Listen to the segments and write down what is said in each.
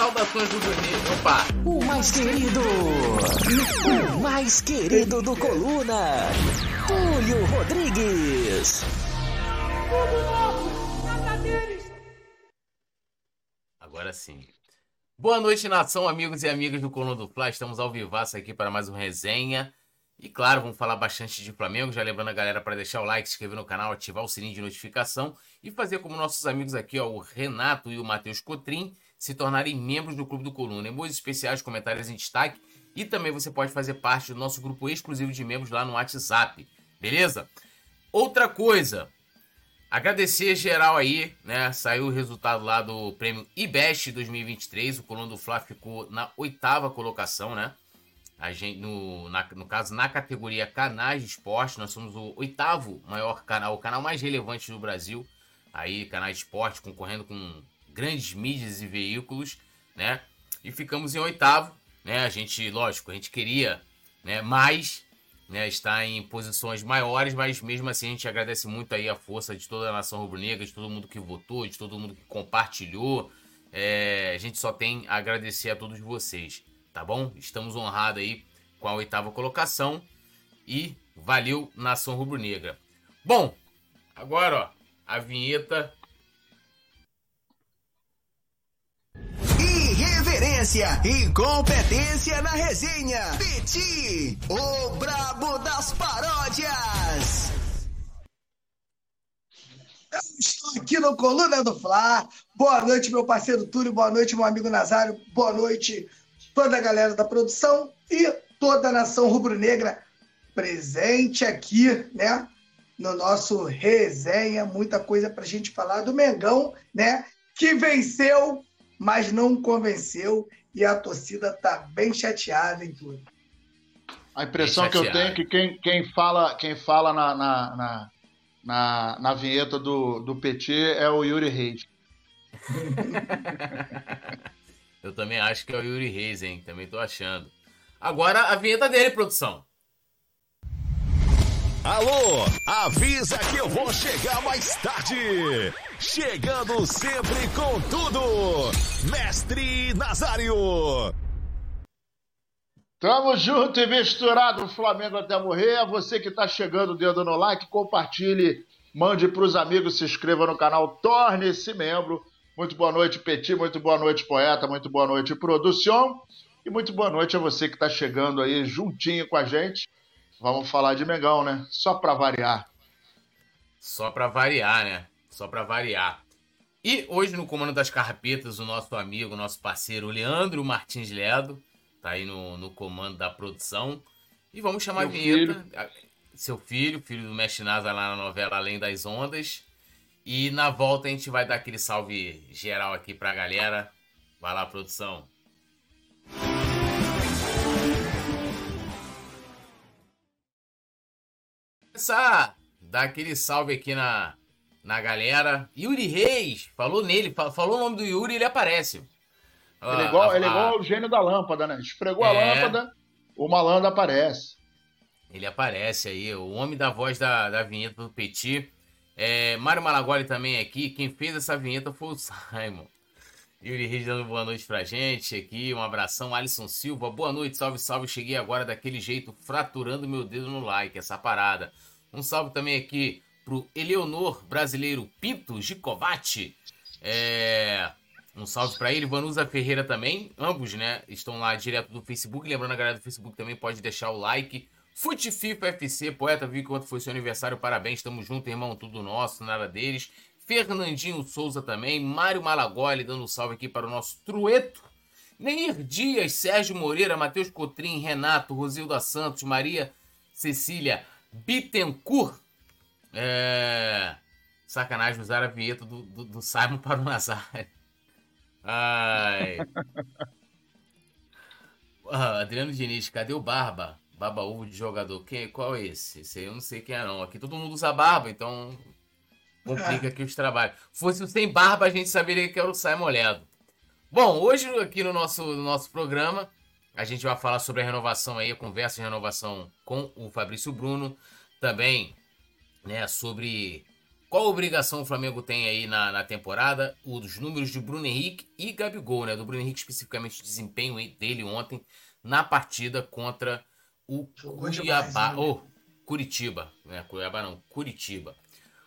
Saudações do negras Opa! O mais querido! O mais querido do Coluna! Túlio Rodrigues! Tudo novo! Nada deles! Agora sim. Boa noite, nação, amigos e amigas do Coluna do Fla. Estamos ao vivaço aqui para mais uma resenha. E claro, vamos falar bastante de Flamengo. Já lembrando a galera para deixar o like, se inscrever no canal, ativar o sininho de notificação e fazer como nossos amigos aqui, ó, o Renato e o Matheus Cotrim, se tornarem membros do Clube do Coluna. Emojis especiais, comentários em destaque. E também você pode fazer parte do nosso grupo exclusivo de membros lá no WhatsApp. Beleza? Outra coisa, Agradecer geral aí, né? Saiu o resultado lá do prêmio IBEST 2023. O Coluna do Fla ficou na oitava colocação, né? A gente, no, na, no caso, na categoria canais de esporte, nós somos o oitavo maior canal, o canal mais relevante do Brasil. Aí, canais de esporte, concorrendo com grandes mídias e veículos, né? E ficamos em oitavo, né? A gente, lógico, a gente queria né, mais, né, está em posições maiores, mas mesmo assim a gente agradece muito aí a força de toda a nação rubro-negra, de todo mundo que votou, de todo mundo que compartilhou. É, a gente só tem a agradecer a todos vocês, tá bom? Estamos honrados aí com a oitava colocação e valeu nação rubro-negra. Bom, agora ó, a vinheta Irreverência e competência na resenha. Peti, o brabo das paródias. Eu estou aqui no Coluna do Fla. Boa noite, meu parceiro Túlio. Boa noite, meu amigo Nazário. Boa noite, toda a galera da produção e toda a nação rubro-negra presente aqui, né? No nosso resenha. Muita coisa pra gente falar do Mengão, né? Que venceu mas não convenceu e a torcida está bem chateada em tudo. A impressão que eu tenho é que quem, quem fala, quem fala na, na, na, na, na vinheta do, do PT é o Yuri Reis. eu também acho que é o Yuri Reis, hein? Também tô achando. Agora a vinheta dele, produção. Alô, avisa que eu vou chegar mais tarde. Chegando sempre com tudo, Mestre Nazário. Tamo junto e misturado, Flamengo até morrer. A você que tá chegando, dedo no like, compartilhe, mande pros amigos, se inscreva no canal, torne-se membro. Muito boa noite, Petit, muito boa noite, poeta, muito boa noite, produção. E muito boa noite a você que tá chegando aí juntinho com a gente. Vamos falar de Mengão, né? Só para variar. Só para variar, né? Só para variar. E hoje no comando das carpetas, o nosso amigo, nosso parceiro Leandro Martins Ledo, tá aí no, no comando da produção. E vamos chamar Seu a vinheta. Filho. Seu filho, filho do Mestre Nasa lá na novela Além das Ondas. E na volta a gente vai dar aquele salve geral aqui pra galera. Vai lá, produção. Começar dar aquele salve aqui na, na galera. Yuri Reis, falou nele, falou o nome do Yuri, ele aparece. Ele é igual, a, ele é igual o gênio da lâmpada, né? Esfregou é, a lâmpada, o malandro aparece. Ele aparece aí, o homem da voz da, da vinheta do Petit. É, Mário Malagoli também aqui. Quem fez essa vinheta foi o Simon. Yuri Reis dando boa noite pra gente aqui. Um abração. Alisson Silva, boa noite. Salve, salve. Cheguei agora daquele jeito, fraturando meu dedo no like, essa parada. Um salve também aqui pro Eleonor Brasileiro Pinto Gicovati. É... Um salve para ele, Vanusa Ferreira também. Ambos, né? Estão lá direto do Facebook. Lembrando, a galera do Facebook também pode deixar o like. Futififa FC, poeta, vi quanto foi seu aniversário, parabéns, tamo junto, irmão, tudo nosso, nada deles. Fernandinho Souza também, Mário Malagoli dando um salve aqui para o nosso Trueto. Neir Dias, Sérgio Moreira, Matheus Cotrim, Renato, Rosilda Santos, Maria Cecília Bittencourt. É... Sacanagem usar a vinheta do, do, do Simon para o Nazário. Ai. Ah, Adriano Diniz, cadê o Barba? Baba ovo de jogador. Quem, qual é esse? Esse aí eu não sei quem é, não. Aqui todo mundo usa barba, então complica aqui os trabalhos. Fosse sem barba, a gente saberia que era o Simon Ledo. Bom, hoje aqui no nosso, no nosso programa, a gente vai falar sobre a renovação aí, a conversa de renovação com o Fabrício Bruno. Também, né, sobre Qual obrigação o Flamengo tem aí na, na temporada? Os números de Bruno Henrique e Gabigol, né? Do Bruno Henrique, especificamente, o desempenho dele ontem na partida contra o Cuiabá. Demais, oh, Curitiba, né? Cuiabá não, Curitiba.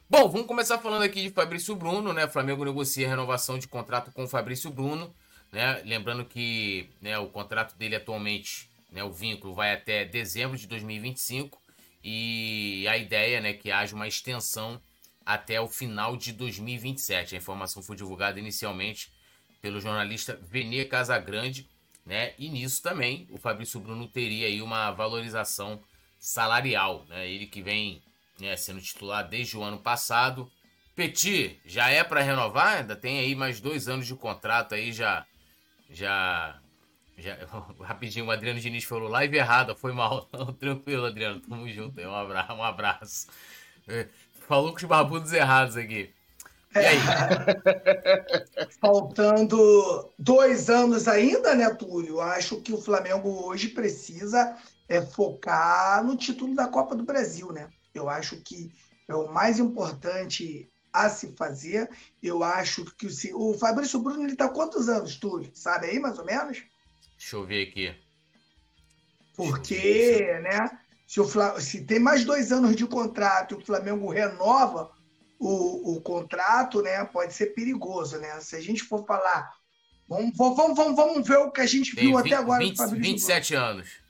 Bom, vamos começar falando aqui de Fabrício Bruno, né? O Flamengo negocia a renovação de contrato com o Fabrício Bruno, né? Lembrando que né, o contrato dele atualmente, né, o vínculo vai até dezembro de 2025 e a ideia, né, que haja uma extensão até o final de 2027. A informação foi divulgada inicialmente pelo jornalista Venê Casagrande, né? E nisso também o Fabrício Bruno teria aí uma valorização salarial, né? Ele que vem né, sendo titular desde o ano passado. Petit, já é para renovar? Ainda tem aí mais dois anos de contrato aí, já. Já. já rapidinho, o Adriano Diniz falou live errada, foi mal. Tranquilo, Adriano, tamo junto aí, um abraço. Um abraço. É, falou com os barbudos errados aqui. É. Faltando dois anos ainda, né, Túlio? Acho que o Flamengo hoje precisa é, focar no título da Copa do Brasil, né? Eu acho que é o mais importante a se fazer. Eu acho que o, o Fabrício Bruno ele está quantos anos, Túlio? Sabe aí, mais ou menos? Deixa eu ver aqui. Porque, né? Se, o, se tem mais dois anos de contrato e o Flamengo renova o, o contrato, né? Pode ser perigoso, né? Se a gente for falar. Vamos, vamos, vamos, vamos ver o que a gente viu 20, até agora 20, do Fabrício 27 Bruno. anos.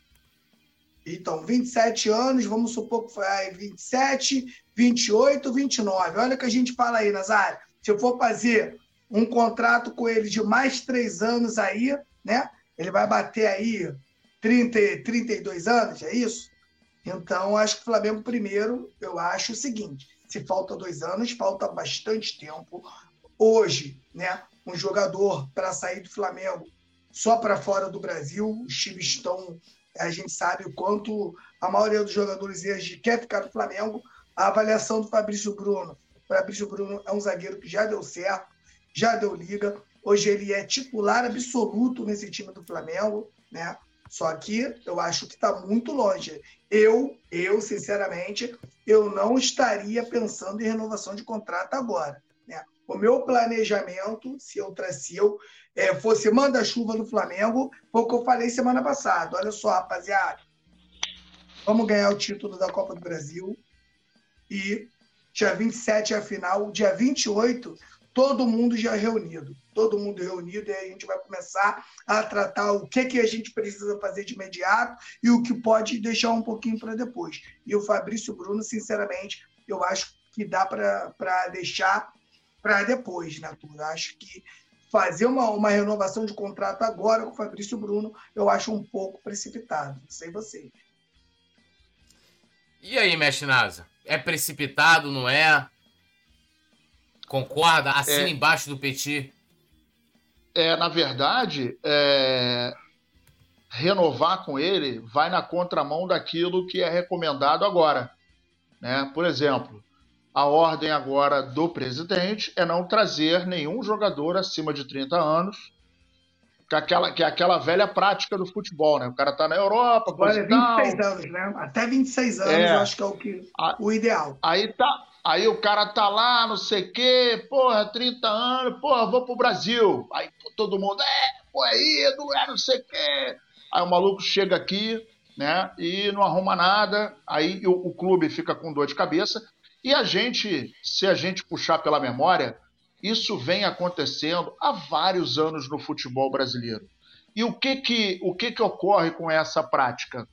Então, 27 anos, vamos supor que foi aí 27, 28, 29. Olha o que a gente fala aí, Nazário. Se eu for fazer um contrato com ele de mais três anos aí, né? Ele vai bater aí 30, 32 anos, é isso? Então, acho que o Flamengo, primeiro, eu acho o seguinte: se falta dois anos, falta bastante tempo. Hoje, né? Um jogador para sair do Flamengo só para fora do Brasil, os times estão a gente sabe o quanto a maioria dos jogadores hoje quer ficar no Flamengo. A avaliação do Fabrício Bruno. O Fabrício Bruno é um zagueiro que já deu certo, já deu liga. Hoje ele é titular absoluto nesse time do Flamengo, né? Só que eu acho que está muito longe. Eu, eu, sinceramente, eu não estaria pensando em renovação de contrato agora. Né? O meu planejamento, se eu, se eu é, fosse manda-chuva do Flamengo, foi o que eu falei semana passada. Olha só, rapaziada. Vamos ganhar o título da Copa do Brasil. E dia 27 é a final. Dia 28, todo mundo já reunido. Todo mundo reunido. E aí a gente vai começar a tratar o que, que a gente precisa fazer de imediato e o que pode deixar um pouquinho para depois. E o Fabrício Bruno, sinceramente, eu acho que dá para deixar para depois, tudo. Acho que fazer uma, uma renovação de contrato agora com o Fabrício Bruno, eu acho um pouco precipitado. Não sei vocês. E aí, mestre Nasa? É precipitado, não é? Concorda? Assina é, embaixo do Petit. É, na verdade, é, renovar com ele vai na contramão daquilo que é recomendado agora. Né? Por exemplo, a ordem agora do presidente é não trazer nenhum jogador acima de 30 anos, que é aquela, que é aquela velha prática do futebol, né? O cara tá na Europa, Agora, 26 tal. anos, né? Até 26 anos é, eu acho que é o, que, a, o ideal. Aí tá, Aí o cara tá lá, não sei o quê, porra, 30 anos, porra, vou pro Brasil. Aí todo mundo, é, pô, é ídolo, é não sei o quê. Aí o maluco chega aqui, né, e não arruma nada, aí o, o clube fica com dor de cabeça. E a gente, se a gente puxar pela memória, isso vem acontecendo há vários anos no futebol brasileiro. E o que que, o que, que ocorre com essa prática?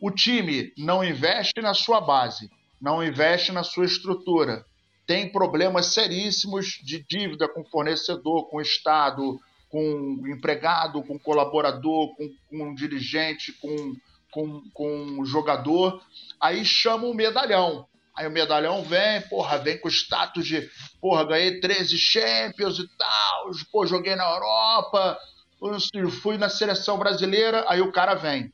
O time não investe na sua base, não investe na sua estrutura, tem problemas seríssimos de dívida com fornecedor, com Estado, com empregado, com colaborador, com, com dirigente, com, com, com jogador. Aí chama o medalhão. Aí o medalhão vem, porra, vem com status de, porra, ganhei 13 Champions e tal, pô, joguei na Europa, fui na seleção brasileira, aí o cara vem.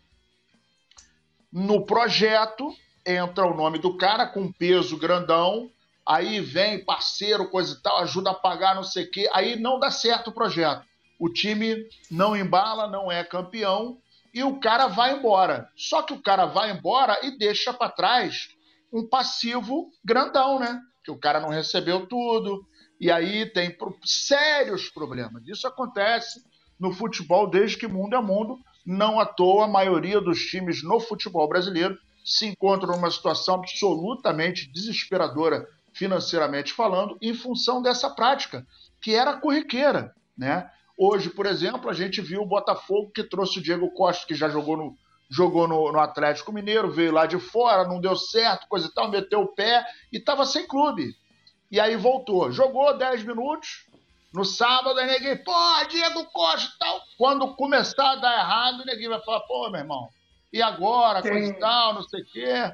No projeto entra o nome do cara com peso grandão, aí vem parceiro, coisa e tal, ajuda a pagar não sei o quê, aí não dá certo o projeto. O time não embala, não é campeão e o cara vai embora. Só que o cara vai embora e deixa para trás um passivo grandão, né? que o cara não recebeu tudo, e aí tem sérios problemas. Isso acontece no futebol desde que mundo é mundo. Não à toa, a maioria dos times no futebol brasileiro se encontram numa situação absolutamente desesperadora financeiramente falando, em função dessa prática, que era corriqueira. Né? Hoje, por exemplo, a gente viu o Botafogo que trouxe o Diego Costa, que já jogou no, jogou no, no, Atlético Mineiro, veio lá de fora, não deu certo, coisa e tal, meteu o pé e estava sem clube. E aí voltou. Jogou 10 minutos. No sábado, aí ninguém, pô, Diego Costa e tal. Quando começar a dar errado, ninguém vai falar, pô, meu irmão, e agora, Tem... coisa e tal, não sei o quê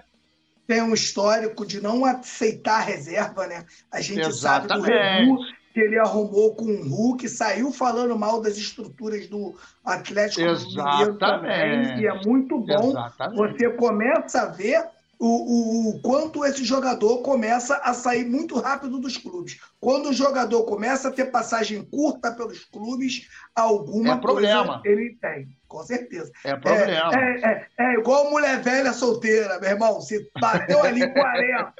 tem um histórico de não aceitar a reserva, né? A gente Exatamente. sabe do Rebu que ele arrumou com o Hulk, saiu falando mal das estruturas do Atlético Mineiro também. E é muito bom. Exatamente. Você começa a ver o, o, o, quanto esse jogador começa a sair muito rápido dos clubes. Quando o jogador começa a ter passagem curta pelos clubes, alguma é coisa ele tem, com certeza. É problema. É, é, é, é, igual mulher velha solteira, meu irmão. Se bateu ali 40,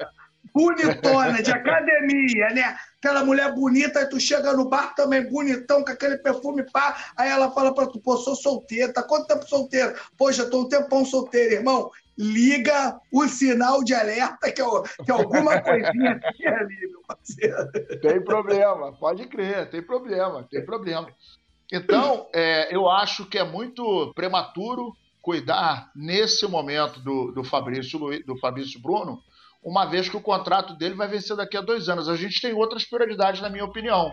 bonitona, de academia, né? Aquela mulher bonita, aí tu chega no bar também bonitão, com aquele perfume pá, aí ela fala pra tu, pô, sou solteira, tá quanto tempo solteira? Pô, já tô um tempão solteira, irmão liga o sinal de alerta, que, é, que é alguma coisinha aqui ali, meu parceiro. Tem problema, pode crer, tem problema, tem problema. Então, é, eu acho que é muito prematuro cuidar nesse momento do, do, Fabrício, do Fabrício Bruno, uma vez que o contrato dele vai vencer daqui a dois anos. A gente tem outras prioridades, na minha opinião.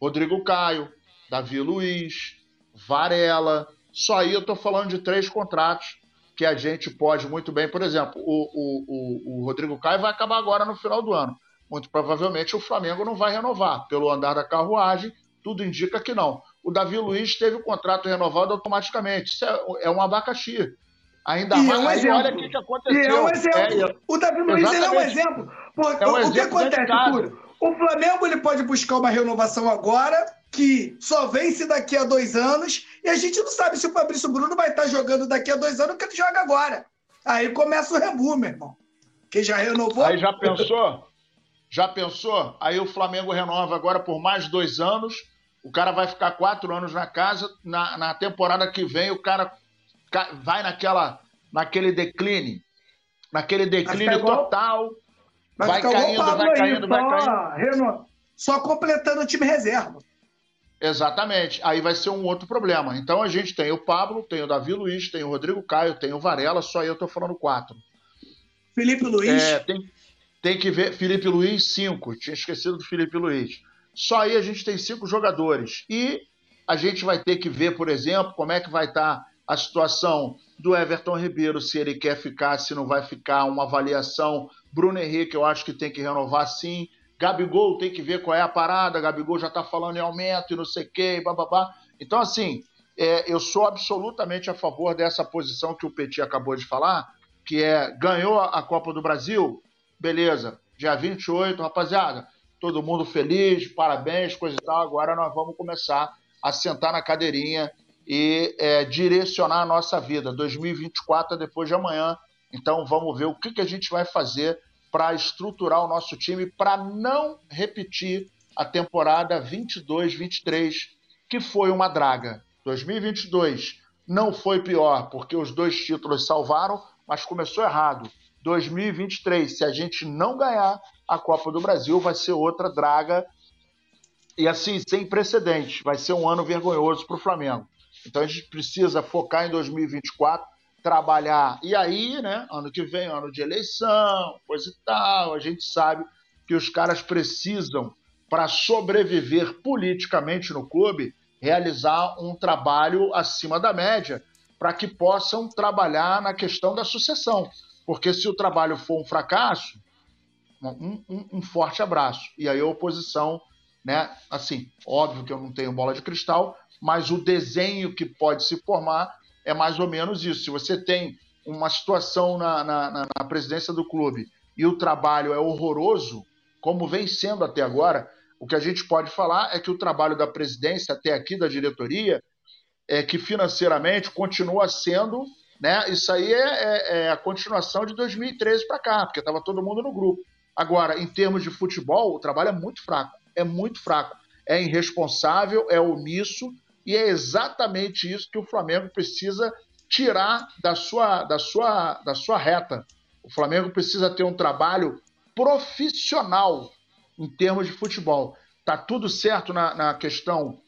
Rodrigo Caio, Davi Luiz, Varela. Só aí eu estou falando de três contratos que a gente pode muito bem, por exemplo, o, o, o, o Rodrigo Caio vai acabar agora no final do ano. Muito provavelmente o Flamengo não vai renovar. Pelo andar da carruagem, tudo indica que não. O Davi Luiz teve o contrato renovado automaticamente. Isso é, é um abacaxi. Ainda e mais, é um exemplo. olha o que, que aconteceu. E é um exemplo. É, o Davi Luiz é um exemplo. Porque, é um o exemplo que acontece, Túlio? O Flamengo ele pode buscar uma renovação agora que só vence daqui a dois anos, e a gente não sabe se o Fabrício Bruno vai estar jogando daqui a dois anos, que ele joga agora. Aí começa o rebu, meu irmão. Que já renovou. Aí já pensou? Já pensou? Aí o Flamengo renova agora por mais dois anos. O cara vai ficar quatro anos na casa. Na, na temporada que vem, o cara vai naquela, naquele decline. Naquele declínio total. Vai, caindo, vai caindo, vai caindo. Só completando o time reserva. Exatamente. Aí vai ser um outro problema. Então a gente tem o Pablo, tem o Davi Luiz, tem o Rodrigo Caio, tem o Varela, só eu tô falando quatro. Felipe Luiz. É, tem, tem que ver. Felipe Luiz, cinco. Tinha esquecido do Felipe Luiz. Só aí a gente tem cinco jogadores. E a gente vai ter que ver, por exemplo, como é que vai estar tá a situação do Everton Ribeiro, se ele quer ficar, se não vai ficar, uma avaliação. Bruno Henrique, eu acho que tem que renovar sim. Gabigol tem que ver qual é a parada, Gabigol já está falando em aumento e não sei o quê, bababá. Então, assim, é, eu sou absolutamente a favor dessa posição que o Petit acabou de falar, que é ganhou a Copa do Brasil, beleza, dia 28, rapaziada, todo mundo feliz, parabéns, coisa e tal. Agora nós vamos começar a sentar na cadeirinha e é, direcionar a nossa vida. 2024 é depois de amanhã, então vamos ver o que, que a gente vai fazer para estruturar o nosso time para não repetir a temporada 22-23, que foi uma draga. 2022 não foi pior, porque os dois títulos salvaram, mas começou errado. 2023, se a gente não ganhar a Copa do Brasil, vai ser outra draga e assim, sem precedentes. Vai ser um ano vergonhoso para o Flamengo. Então a gente precisa focar em 2024 trabalhar. E aí, né, ano que vem, ano de eleição, coisa e tal, a gente sabe que os caras precisam, para sobreviver politicamente no clube, realizar um trabalho acima da média, para que possam trabalhar na questão da sucessão. Porque se o trabalho for um fracasso, um, um, um forte abraço. E aí a oposição, né, assim, óbvio que eu não tenho bola de cristal, mas o desenho que pode se formar é mais ou menos isso. Se você tem uma situação na, na, na presidência do clube e o trabalho é horroroso, como vem sendo até agora, o que a gente pode falar é que o trabalho da presidência até aqui, da diretoria, é que financeiramente continua sendo, né? Isso aí é, é, é a continuação de 2013 para cá, porque estava todo mundo no grupo. Agora, em termos de futebol, o trabalho é muito fraco. É muito fraco. É irresponsável, é omisso, e é exatamente isso que o Flamengo precisa tirar da sua, da sua, da sua reta. O Flamengo precisa ter um trabalho profissional em termos de futebol. Tá tudo certo na, na questão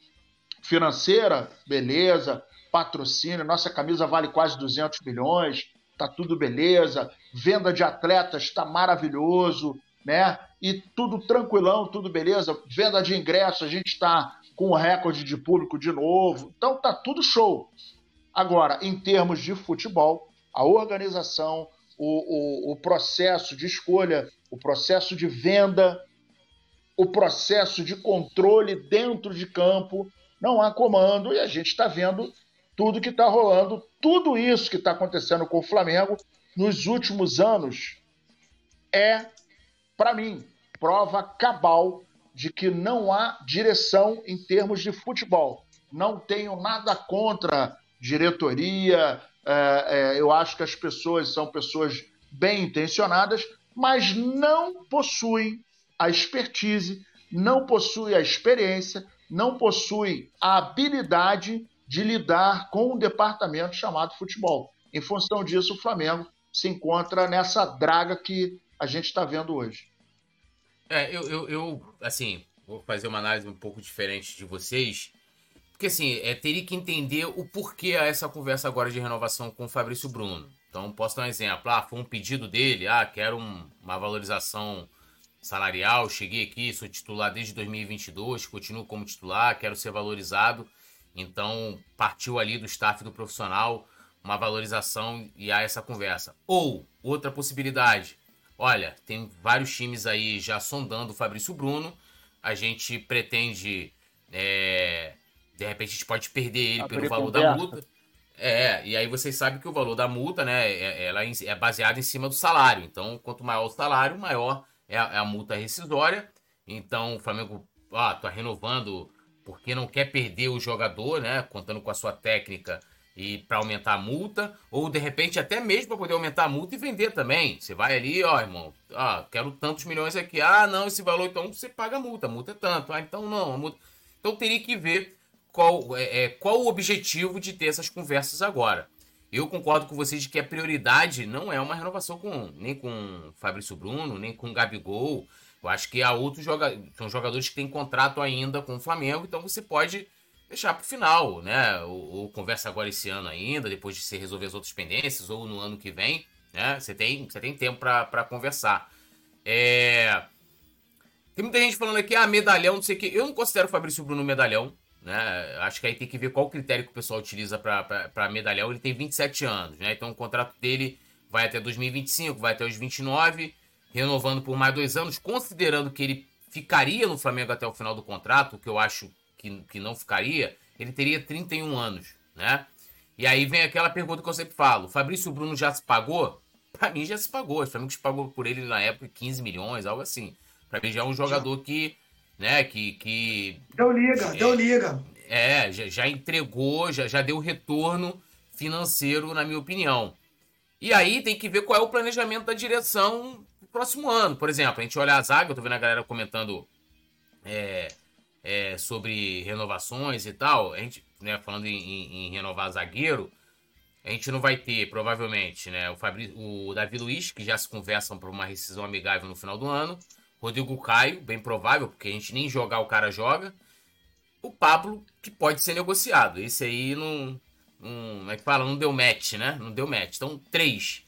financeira, beleza, patrocínio, nossa camisa vale quase 200 milhões, tá tudo beleza, venda de atletas está maravilhoso, né? E tudo tranquilão, tudo beleza, venda de ingressos, a gente está com recorde de público de novo, então tá tudo show. Agora, em termos de futebol, a organização, o, o, o processo de escolha, o processo de venda, o processo de controle dentro de campo, não há comando e a gente está vendo tudo que está rolando, tudo isso que está acontecendo com o Flamengo nos últimos anos é, para mim, prova cabal de que não há direção em termos de futebol. Não tenho nada contra diretoria, é, é, eu acho que as pessoas são pessoas bem intencionadas, mas não possuem a expertise, não possuem a experiência, não possuem a habilidade de lidar com um departamento chamado futebol. Em função disso, o Flamengo se encontra nessa draga que a gente está vendo hoje. É, eu, eu, eu, assim, vou fazer uma análise um pouco diferente de vocês. Porque, assim, é, teria que entender o porquê a essa conversa agora de renovação com o Fabrício Bruno. Então, posso dar um exemplo. Ah, foi um pedido dele. Ah, quero um, uma valorização salarial. Cheguei aqui, sou titular desde 2022, continuo como titular, quero ser valorizado. Então, partiu ali do staff do profissional uma valorização e há essa conversa. Ou, outra possibilidade, olha, tem vários times aí já sondando o Fabrício Bruno, a gente pretende, é, de repente a gente pode perder ele pelo valor da multa. É, e aí vocês sabem que o valor da multa, né, é, ela é baseada em cima do salário. Então, quanto maior o salário, maior é a, é a multa rescisória. Então, o Flamengo, ah, tá renovando porque não quer perder o jogador, né? Contando com a sua técnica e para aumentar a multa, ou de repente até mesmo para poder aumentar a multa e vender também. Você vai ali, ó, irmão, ah, quero tantos milhões aqui. Ah, não, esse valor então você paga a multa, a multa é tanto. Ah, então não, a multa. Então teria que ver qual é, é qual o objetivo de ter essas conversas agora. Eu concordo com vocês de que a prioridade não é uma renovação com nem com Fabrício Bruno, nem com Gabigol, eu acho que há outros jogadores, são jogadores que têm contrato ainda com o Flamengo, então você pode deixar para o final, né? Ou, ou, conversa agora esse ano ainda, depois de se resolver as outras pendências, ou no ano que vem, né? Você tem, você tem tempo para conversar. É... Tem muita gente falando aqui, ah, medalhão, não sei o que. Eu não considero o Fabrício Bruno medalhão, né? Acho que aí tem que ver qual critério que o pessoal utiliza para medalhão. Ele tem 27 anos, né? Então o contrato dele vai até 2025, vai até os 29 renovando por mais dois anos, considerando que ele ficaria no Flamengo até o final do contrato, que eu acho que, que não ficaria, ele teria 31 anos, né? E aí vem aquela pergunta que eu sempre falo: Fabrício Bruno já se pagou? Para mim já se pagou. O Flamengo se pagou por ele na época 15 milhões, algo assim. Para mim já é um jogador que, né, que. que deu liga, é, deu liga. É, já, já entregou, já, já deu retorno financeiro, na minha opinião. E aí tem que ver qual é o planejamento da direção próximo ano. Por exemplo, a gente olha a zaga, eu tô vendo a galera comentando é, é, sobre renovações e tal. A gente, né, falando em, em, renovar zagueiro, a gente não vai ter, provavelmente, né, o, Fabri, o Davi Luiz, que já se conversam por uma rescisão amigável no final do ano. Rodrigo Caio, bem provável, porque a gente nem jogar o cara joga. O Pablo, que pode ser negociado. Esse aí não. não como é que fala? Não deu match, né? Não deu match. Então, três.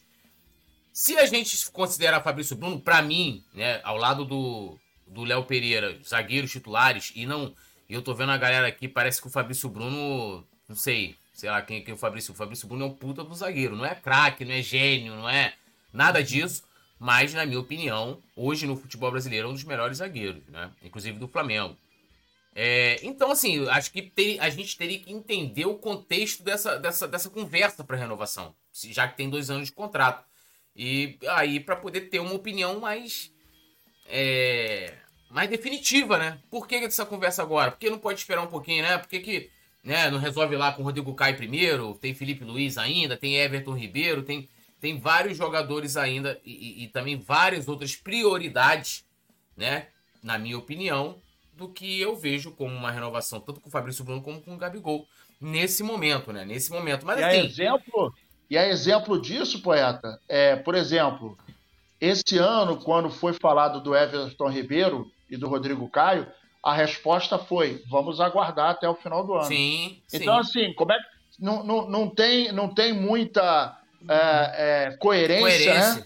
Se a gente considerar Fabrício Bruno, para mim, né, ao lado do do Léo Pereira, zagueiros titulares, e não. Eu tô vendo a galera aqui, parece que o Fabrício Bruno, não sei, sei lá quem, quem é o Fabrício. O Fabrício Bruno é um puta do zagueiro. Não é craque, não é gênio, não é nada disso. Mas, na minha opinião, hoje no futebol brasileiro é um dos melhores zagueiros, né? Inclusive do Flamengo. É, então, assim, acho que ter, a gente teria que entender o contexto dessa, dessa, dessa conversa para renovação, já que tem dois anos de contrato. E aí, para poder ter uma opinião mais. É, mais definitiva, né? Por que essa conversa agora? Por que não pode esperar um pouquinho, né? Por que, que né, não resolve lá com o Rodrigo Caio primeiro? Tem Felipe Luiz ainda, tem Everton Ribeiro, tem. tem vários jogadores ainda e, e, e também várias outras prioridades, né? Na minha opinião, do que eu vejo como uma renovação, tanto com o Fabrício Bruno como com o Gabigol, nesse momento, né? Nesse momento. Mas e assim. Exemplo, e a exemplo disso, poeta, é, por exemplo, esse ano, quando foi falado do Everton Ribeiro e do Rodrigo Caio, a resposta foi: vamos aguardar até o final do ano. Sim. Então, sim. assim, como é que. Não, não, não, tem, não tem muita é, é, coerência, Coerência. né?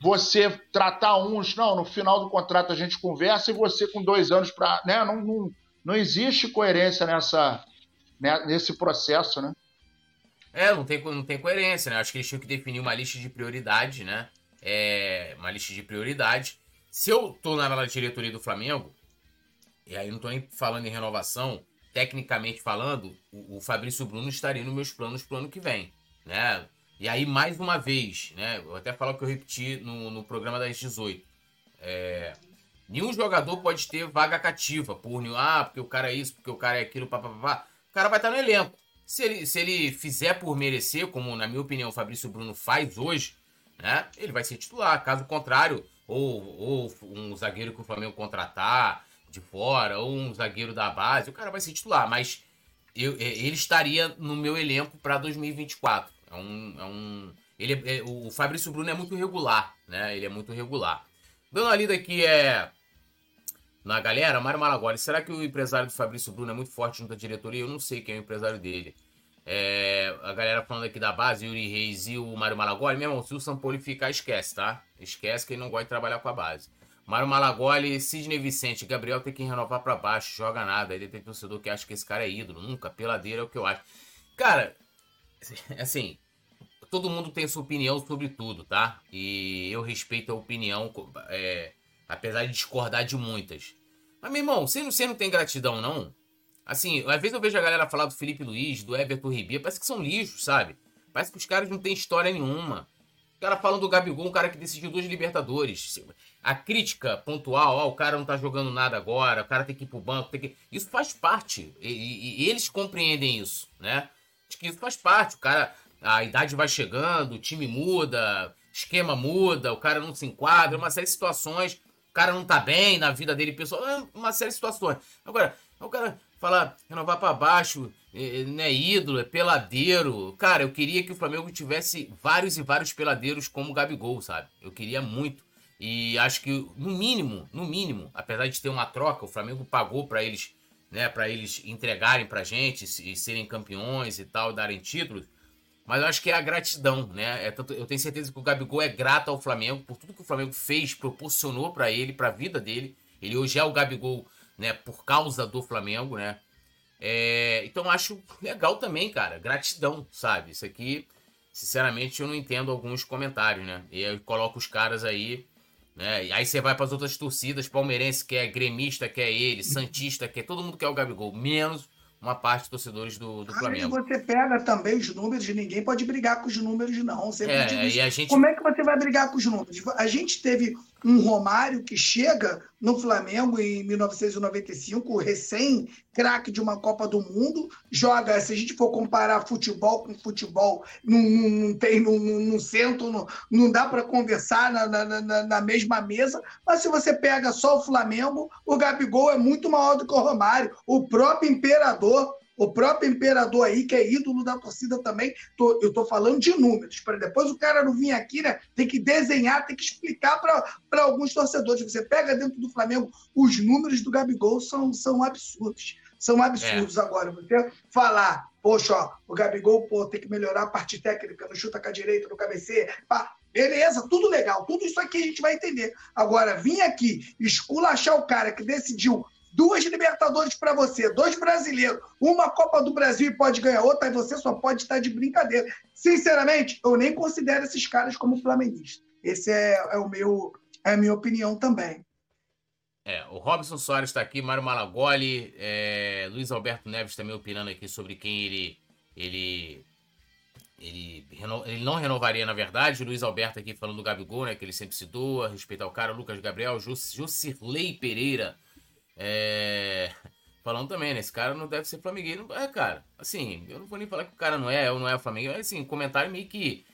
Você tratar uns, não, no final do contrato a gente conversa e você com dois anos para. Né? Não, não, não existe coerência nessa, né, nesse processo, né? É, não tem, não tem coerência, né? Acho que eles tinham que definir uma lista de prioridade, né? É, uma lista de prioridade. Se eu tô na diretoria do Flamengo, e aí não tô nem falando em renovação, tecnicamente falando, o, o Fabrício Bruno estaria nos meus planos pro ano que vem, né? E aí, mais uma vez, né? Eu até falo que eu repeti no, no programa das 18. É, nenhum jogador pode ter vaga cativa por ah, porque o cara é isso, porque o cara é aquilo, papapá. O cara vai estar no elenco. Se ele, se ele fizer por merecer, como na minha opinião o Fabrício Bruno faz hoje, né? Ele vai ser titular. Caso contrário, ou, ou um zagueiro que o Flamengo contratar de fora, ou um zagueiro da base, o cara vai ser titular. Mas eu, ele estaria no meu elenco para 2024. É um, é um, ele é, o Fabrício Bruno é muito regular, né? Ele é muito regular. Dando uma lida aqui é na galera, Mário Malagoli, será que o empresário do Fabrício Bruno é muito forte junto à diretoria? Eu não sei quem é o empresário dele. É, a galera falando aqui da base, Yuri Reis e o Mário Malagoli, meu irmão, se o Sampoli ficar, esquece, tá? Esquece que ele não gosta de trabalhar com a base. Mário Malagoli, Sidney Vicente, Gabriel tem que renovar para baixo, joga nada. Ele tem torcedor que acha que esse cara é ídolo. Nunca, peladeira é o que eu acho. Cara, assim, todo mundo tem sua opinião sobre tudo, tá? E eu respeito a opinião, é, apesar de discordar de muitas. Mas, meu irmão, você não, você não tem gratidão, não? Assim, às vezes eu vejo a galera falar do Felipe Luiz, do Everton Ribeiro, parece que são lixos, sabe? Parece que os caras não têm história nenhuma. O cara falando do Gabigol, um cara que decidiu dois Libertadores. A crítica pontual, ó, o cara não tá jogando nada agora, o cara tem que ir pro banco, tem que... Isso faz parte. E, e, e eles compreendem isso, né? Acho que isso faz parte. O cara, a idade vai chegando, o time muda, esquema muda, o cara não se enquadra, uma série de situações. O cara não tá bem na vida dele pessoal, é uma série de situações. Agora, o cara falar, renovar para baixo, é, não é ídolo, é peladeiro. Cara, eu queria que o Flamengo tivesse vários e vários peladeiros como o Gabigol, sabe? Eu queria muito. E acho que, no mínimo, no mínimo, apesar de ter uma troca, o Flamengo pagou para eles, né, para eles entregarem pra gente e serem campeões e tal, darem títulos. Mas eu acho que é a gratidão, né? É tanto, eu tenho certeza que o Gabigol é grato ao Flamengo por tudo que o Flamengo fez, proporcionou para ele, para a vida dele. Ele hoje é o Gabigol né, por causa do Flamengo, né? É, então acho legal também, cara, gratidão, sabe? Isso aqui, sinceramente, eu não entendo alguns comentários, né? E eu coloco os caras aí, né? E aí você vai para as outras torcidas, palmeirense que é gremista, que é ele, santista, que é todo mundo quer o Gabigol, menos uma parte dos torcedores do, do Flamengo. Aí você pega também os números, ninguém pode brigar com os números, não. Sempre É, e a gente- Como é que você vai brigar com os números? A gente teve um Romário que chega no Flamengo em 1995, recém craque de uma Copa do Mundo, joga, se a gente for comparar futebol com futebol, não, não, não tem, não, não, não sentam, não, não dá para conversar na, na, na, na mesma mesa, mas se você pega só o Flamengo, o Gabigol é muito maior do que o Romário, o próprio Imperador, o próprio Imperador aí, que é ídolo da torcida também, tô- eu tô falando de números, para depois o cara não vir aqui, né, tem que desenhar, tem que explicar para alguns torcedores. Você pega dentro do Flamengo, os números do Gabigol são, são absurdos. São absurdos agora. Você falar, poxa, ó, o Gabigol pô, tem que melhorar a parte técnica, não chuta com a direita, no cabeceio, pá, beleza, tudo legal, tudo isso aqui a gente vai entender. Agora, vir aqui esculachar o cara que decidiu duas Libertadores para você, dois brasileiros, uma Copa do Brasil e pode ganhar outra, e você só pode estar de brincadeira. Sinceramente, eu nem considero esses caras como flamenguistas. Esse é, é o meu, é a minha opinião também. É, o Robson Soares está aqui, Mário Malagoli, é, Luiz Alberto Neves também opinando aqui sobre quem ele ele ele, reno- ele não renovaria, na verdade. Luiz Alberto aqui falando do Gabigol, né? Que ele sempre se doa, respeitar o cara. Lucas Gabriel, Jus- Pereira. É, falando também, né? Esse cara não deve ser flamengueiro. É, cara, assim, eu não vou nem falar que o cara não é, ou não é flamengueiro. É assim, comentário meio que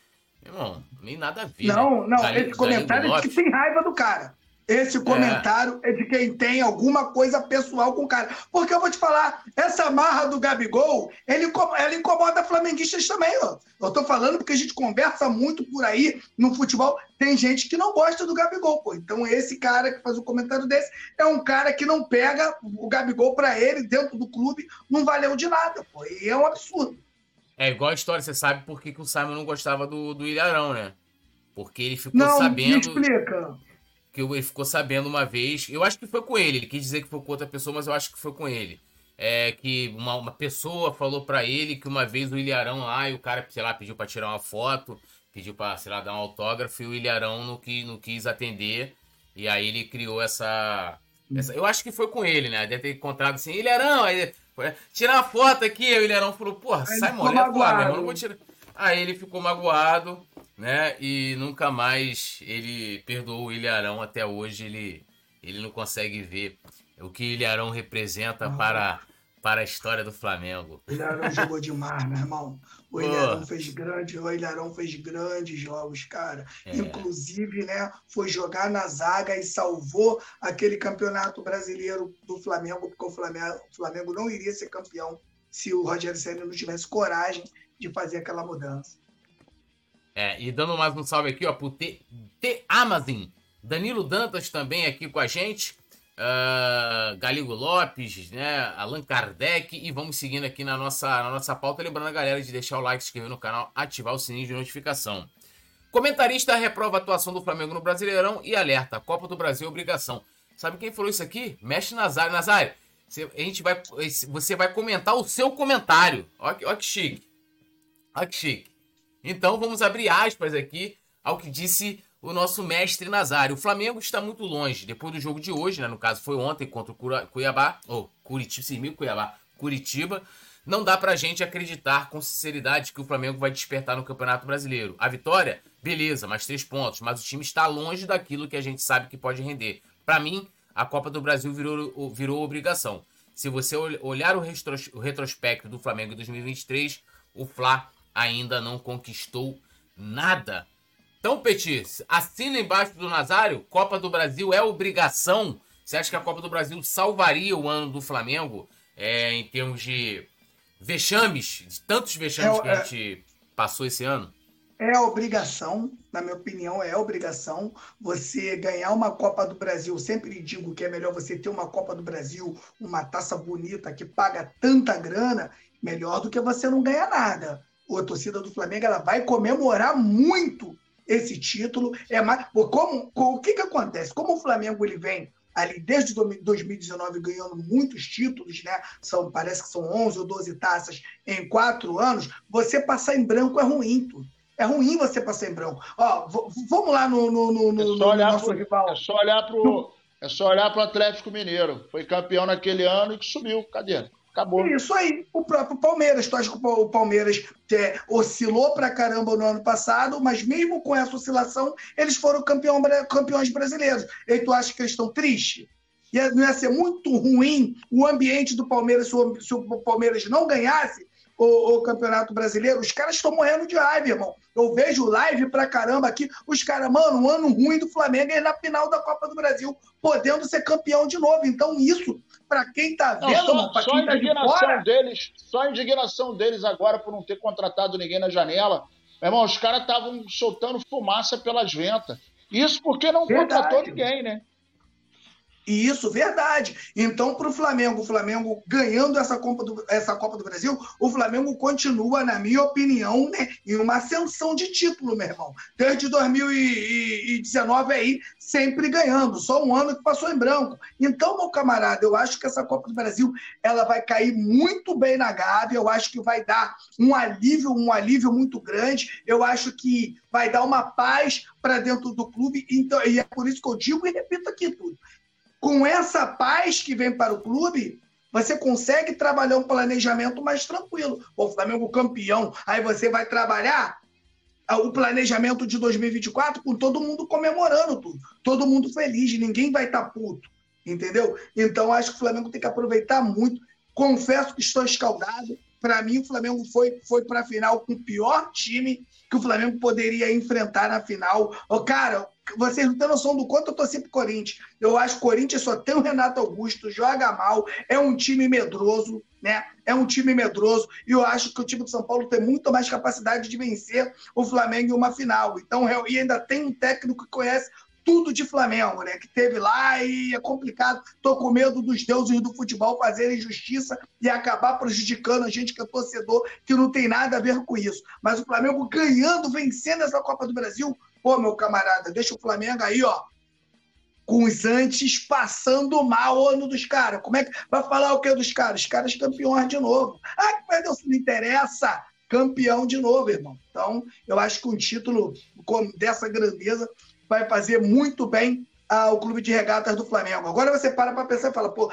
Irmão, nem nada a ver. Não, né? não, Gali, esse comentário é de que tem raiva do cara. Esse é. comentário é. é. de quem tem alguma coisa pessoal com o cara. Porque eu vou te falar, essa marra do Gabigol, ele, ela incomoda flamenguistas também, ó. Eu tô falando porque a gente conversa muito por aí no futebol. Tem gente que não gosta do Gabigol, pô. Então esse cara que faz um comentário desse é um cara que não pega o Gabigol para ele dentro do clube, não valeu de nada, pô. E é um absurdo. É igual a história, você sabe por que, que o Simon não gostava do, do Ilharão, né? Porque ele ficou não, sabendo. Me explica que ele ficou sabendo uma vez. Eu acho que foi com ele. Ele quis dizer que foi com outra pessoa, mas eu acho que foi com ele. É que uma, uma pessoa falou para ele que uma vez o Ilharão lá e o cara, sei lá, pediu para tirar uma foto, pediu para, sei lá, dar um autógrafo e o Ilharão não, que, não quis atender. E aí ele criou essa, essa. Eu acho que foi com ele, né? Deve ter encontrado assim, Ilharão, aí, tirar uma foto aqui. Aí o Ilharão falou, porra, sai meu irmão, não vou tirar. Aí ele ficou magoado né? E nunca mais ele perdoou o Ilharão. Até hoje ele, ele não consegue ver o que o Ilharão representa para, para a história do Flamengo. O Ilharão jogou demais, meu irmão. O. Ilharão fez grande, o Ilharão fez grandes jogos, cara. É. Inclusive, né, foi jogar na zaga e salvou aquele campeonato brasileiro do Flamengo, porque o Flamengo, o Flamengo não iria ser campeão se o Rogério Senna não tivesse coragem de fazer aquela mudança. É, e dando mais um salve aqui, ó, pro T, T Amazon. Danilo Dantas também aqui com a gente. Uh, Galigo Lopes, né? Allan Kardec. E vamos seguindo aqui na nossa, na nossa pauta. Lembrando a galera de deixar o like, se inscrever no canal, ativar o sininho de notificação. Comentarista reprova a atuação do Flamengo no Brasileirão e alerta: Copa do Brasil obrigação. Sabe quem falou isso aqui? Mexe Nazário. Nazário, você, a gente vai, você vai comentar o seu comentário. Olha olha que chique. Olha que chique. Então vamos abrir aspas aqui ao que disse o nosso mestre Nazário. O Flamengo está muito longe. Depois do jogo de hoje, né? No caso, foi ontem contra o Cuiabá. Ou Curitiba, sim, Cuiabá. Curitiba. Não dá pra gente acreditar com sinceridade que o Flamengo vai despertar no Campeonato Brasileiro. A vitória, beleza, mais três pontos. Mas o time está longe daquilo que a gente sabe que pode render. Para mim, a Copa do Brasil virou, virou obrigação. Se você olhar o, o retrospecto do Flamengo em 2023, o Fla ainda não conquistou nada. Então, Petit, assina embaixo do Nazário, Copa do Brasil é obrigação. Você acha que a Copa do Brasil salvaria o ano do Flamengo é, em termos de vexames, de tantos vexames é, que a é- gente passou esse ano? É obrigação, na minha opinião, é obrigação você ganhar uma Copa do Brasil. Sempre digo que é melhor você ter uma Copa do Brasil, uma taça bonita que paga tanta grana, melhor do que você não ganhar nada a torcida do Flamengo ela vai comemorar muito esse título. É mais, como, o que, que acontece? Como o Flamengo ele vem ali desde 2019 ganhando muitos títulos, né? São, parece que são 11 ou 12 taças em quatro anos. Você passar em branco é ruim, tudo. É ruim você passar em branco. Ó, vamos lá no, no, no, no, é só olhar nosso pro, rival. É só olhar pro, é só olhar pro Atlético Mineiro. Foi campeão naquele ano e que subiu. Cadê? Acabou. Isso aí. O próprio Palmeiras. Tu acha que o Palmeiras é, oscilou pra caramba no ano passado, mas mesmo com essa oscilação, eles foram campeão, campeões brasileiros. E tu acha que eles estão tristes? Ia, não ia ser muito ruim o ambiente do Palmeiras se o, se o Palmeiras não ganhasse o, o, Campeonato Brasileiro? Os caras estão morrendo de raiva, irmão. Eu vejo live pra caramba aqui. Os caras, mano, um ano ruim do Flamengo é na final da Copa do Brasil, podendo ser campeão de novo. Então, isso para quem tá vendo, não, só, só a indignação tá de deles, só a indignação deles agora por não ter contratado ninguém na janela. Meu irmão, os caras estavam soltando fumaça pelas ventas. Isso porque não Verdade. contratou ninguém, né? E isso, verdade. Então, para o Flamengo, o Flamengo ganhando essa Copa, do, essa Copa do Brasil, o Flamengo continua, na minha opinião, né, em uma ascensão de título, meu irmão. Desde 2019 aí, sempre ganhando. Só um ano que passou em branco. Então, meu camarada, eu acho que essa Copa do Brasil ela vai cair muito bem na Gávea. Eu acho que vai dar um alívio, um alívio muito grande. Eu acho que vai dar uma paz para dentro do clube. Então, e é por isso que eu digo e repito aqui tudo com essa paz que vem para o clube, você consegue trabalhar um planejamento mais tranquilo. O Flamengo campeão, aí você vai trabalhar o planejamento de 2024 com todo mundo comemorando tudo, todo mundo feliz, ninguém vai estar tá puto, entendeu? Então acho que o Flamengo tem que aproveitar muito. Confesso que estou escaldado, para mim, o Flamengo foi, foi para a final com o pior time que o Flamengo poderia enfrentar na final. Oh, cara, vocês não têm noção do quanto eu torci pro Corinthians. Eu acho que o Corinthians só tem o Renato Augusto, joga mal, é um time medroso, né? É um time medroso. E eu acho que o time do São Paulo tem muito mais capacidade de vencer o Flamengo em uma final. Então, e ainda tem um técnico que conhece tudo de Flamengo, né? Que teve lá e é complicado. Tô com medo dos deuses do futebol fazerem justiça e acabar prejudicando a gente que é torcedor, que não tem nada a ver com isso. Mas o Flamengo ganhando, vencendo essa Copa do Brasil, pô, meu camarada, deixa o Flamengo aí, ó. Com os antes passando mal o ano dos caras. Como é que vai falar o que dos caras? Os caras campeões de novo. Ah, que perdeu, não interessa campeão de novo, irmão. Então, eu acho que um título dessa grandeza vai fazer muito bem ao clube de regatas do Flamengo. Agora você para para pensar e fala, pô,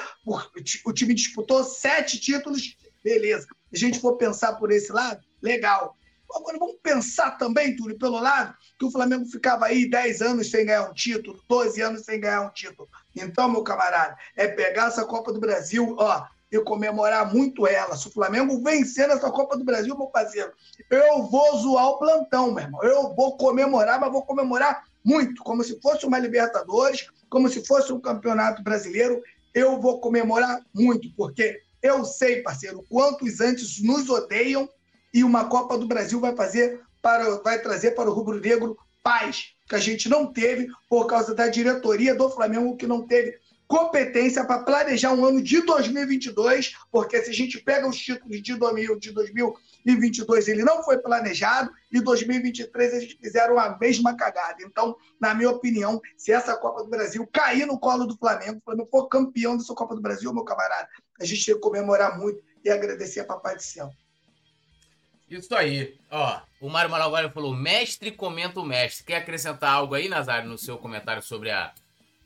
o time disputou sete títulos, beleza. Se a gente for pensar por esse lado, legal. Agora vamos pensar também, Túlio, pelo lado que o Flamengo ficava aí 10 anos sem ganhar um título, 12 anos sem ganhar um título. Então, meu camarada, é pegar essa Copa do Brasil, ó, e comemorar muito ela. Se o Flamengo vencer nessa Copa do Brasil, meu parceiro, eu vou zoar o plantão, meu irmão. Eu vou comemorar, mas vou comemorar muito, como se fosse uma Libertadores, como se fosse um Campeonato Brasileiro. Eu vou comemorar muito, porque eu sei, parceiro, quantos antes nos odeiam e uma Copa do Brasil vai fazer para vai trazer para o rubro-negro paz que a gente não teve por causa da diretoria do Flamengo que não teve competência para planejar um ano de 2022, porque se a gente pega os títulos de 2000, de 2022, ele não foi planejado, e 2023 eles fizeram a mesma cagada. Então, na minha opinião, se essa Copa do Brasil cair no colo do Flamengo, o Flamengo for campeão dessa Copa do Brasil, meu camarada, a gente tem que comemorar muito e agradecer a Papai do Céu. Isso aí. Ó, o Mário Malagualho falou: mestre comenta o mestre. Quer acrescentar algo aí, Nazário, no seu comentário sobre a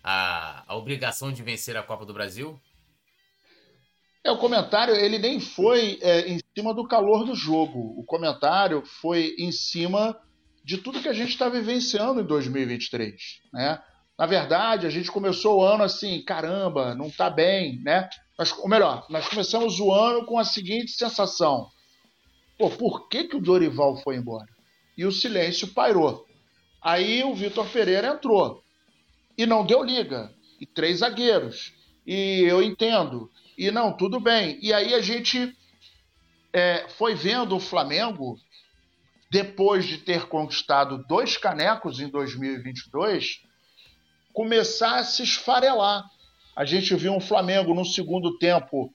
a, a obrigação de vencer a Copa do Brasil? É, o comentário ele nem foi é, em cima do calor do jogo. O comentário foi em cima de tudo que a gente está vivenciando em 2023, né? Na verdade, a gente começou o ano assim, caramba, não está bem, né? Nós, ou melhor, nós começamos o ano com a seguinte sensação: pô, por que, que o Dorival foi embora? E o silêncio pairou. Aí o Vitor Pereira entrou e não deu liga. E três zagueiros. E eu entendo. E não, tudo bem. E aí a gente é, foi vendo o Flamengo, depois de ter conquistado dois canecos em 2022, começar a se esfarelar. A gente viu um Flamengo no segundo tempo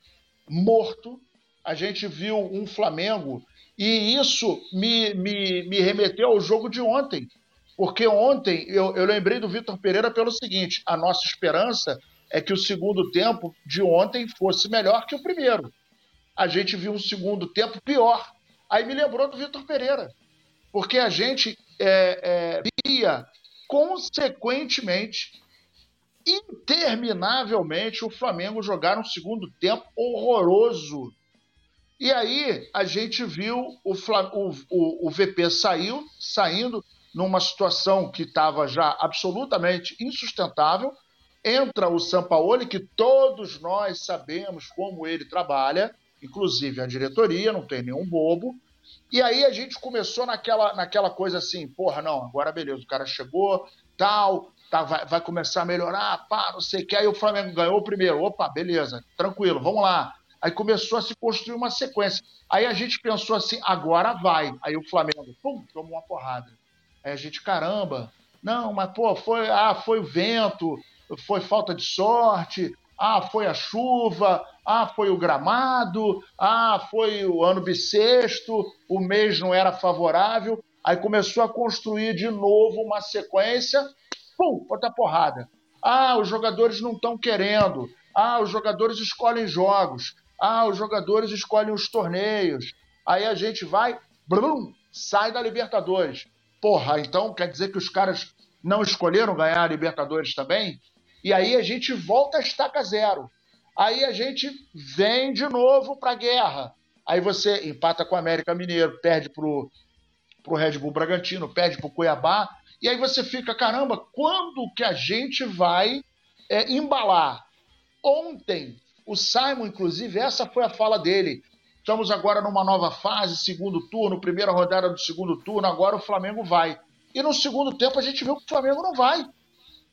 morto, a gente viu um Flamengo, e isso me, me, me remeteu ao jogo de ontem, porque ontem eu, eu lembrei do Vitor Pereira pelo seguinte: a nossa esperança é que o segundo tempo de ontem fosse melhor que o primeiro. A gente viu um segundo tempo pior. Aí me lembrou do Vitor Pereira, porque a gente é, é, via consequentemente, interminavelmente, o Flamengo jogar um segundo tempo horroroso. E aí a gente viu o, o, o, o VP saiu, saindo, numa situação que estava já absolutamente insustentável. Entra o Sampaoli, que todos nós sabemos como ele trabalha, inclusive a diretoria, não tem nenhum bobo. E aí a gente começou naquela, naquela coisa assim, porra, não, agora beleza, o cara chegou, tal, tá, vai, vai começar a melhorar, pá, não sei o que. Aí o Flamengo ganhou o primeiro, opa, beleza, tranquilo, vamos lá. Aí começou a se construir uma sequência. Aí a gente pensou assim, agora vai. Aí o Flamengo, pum, tomou uma porrada. Aí a gente, caramba, não, mas pô, foi, ah, foi o vento, foi falta de sorte, ah, foi a chuva, ah, foi o gramado, ah, foi o ano bissexto, o mês não era favorável. Aí começou a construir de novo uma sequência, pum, outra porrada. Ah, os jogadores não estão querendo. Ah, os jogadores escolhem jogos. Ah, os jogadores escolhem os torneios. Aí a gente vai, blum, sai da Libertadores. Porra, então quer dizer que os caras não escolheram ganhar a Libertadores também? E aí a gente volta a estaca zero. Aí a gente vem de novo para a guerra. Aí você empata com o América Mineiro, perde pro, pro Red Bull Bragantino, perde pro Cuiabá, e aí você fica, caramba, quando que a gente vai é, embalar? Ontem, o Simon, inclusive, essa foi a fala dele. Estamos agora numa nova fase, segundo turno, primeira rodada do segundo turno, agora o Flamengo vai. E no segundo tempo a gente viu que o Flamengo não vai.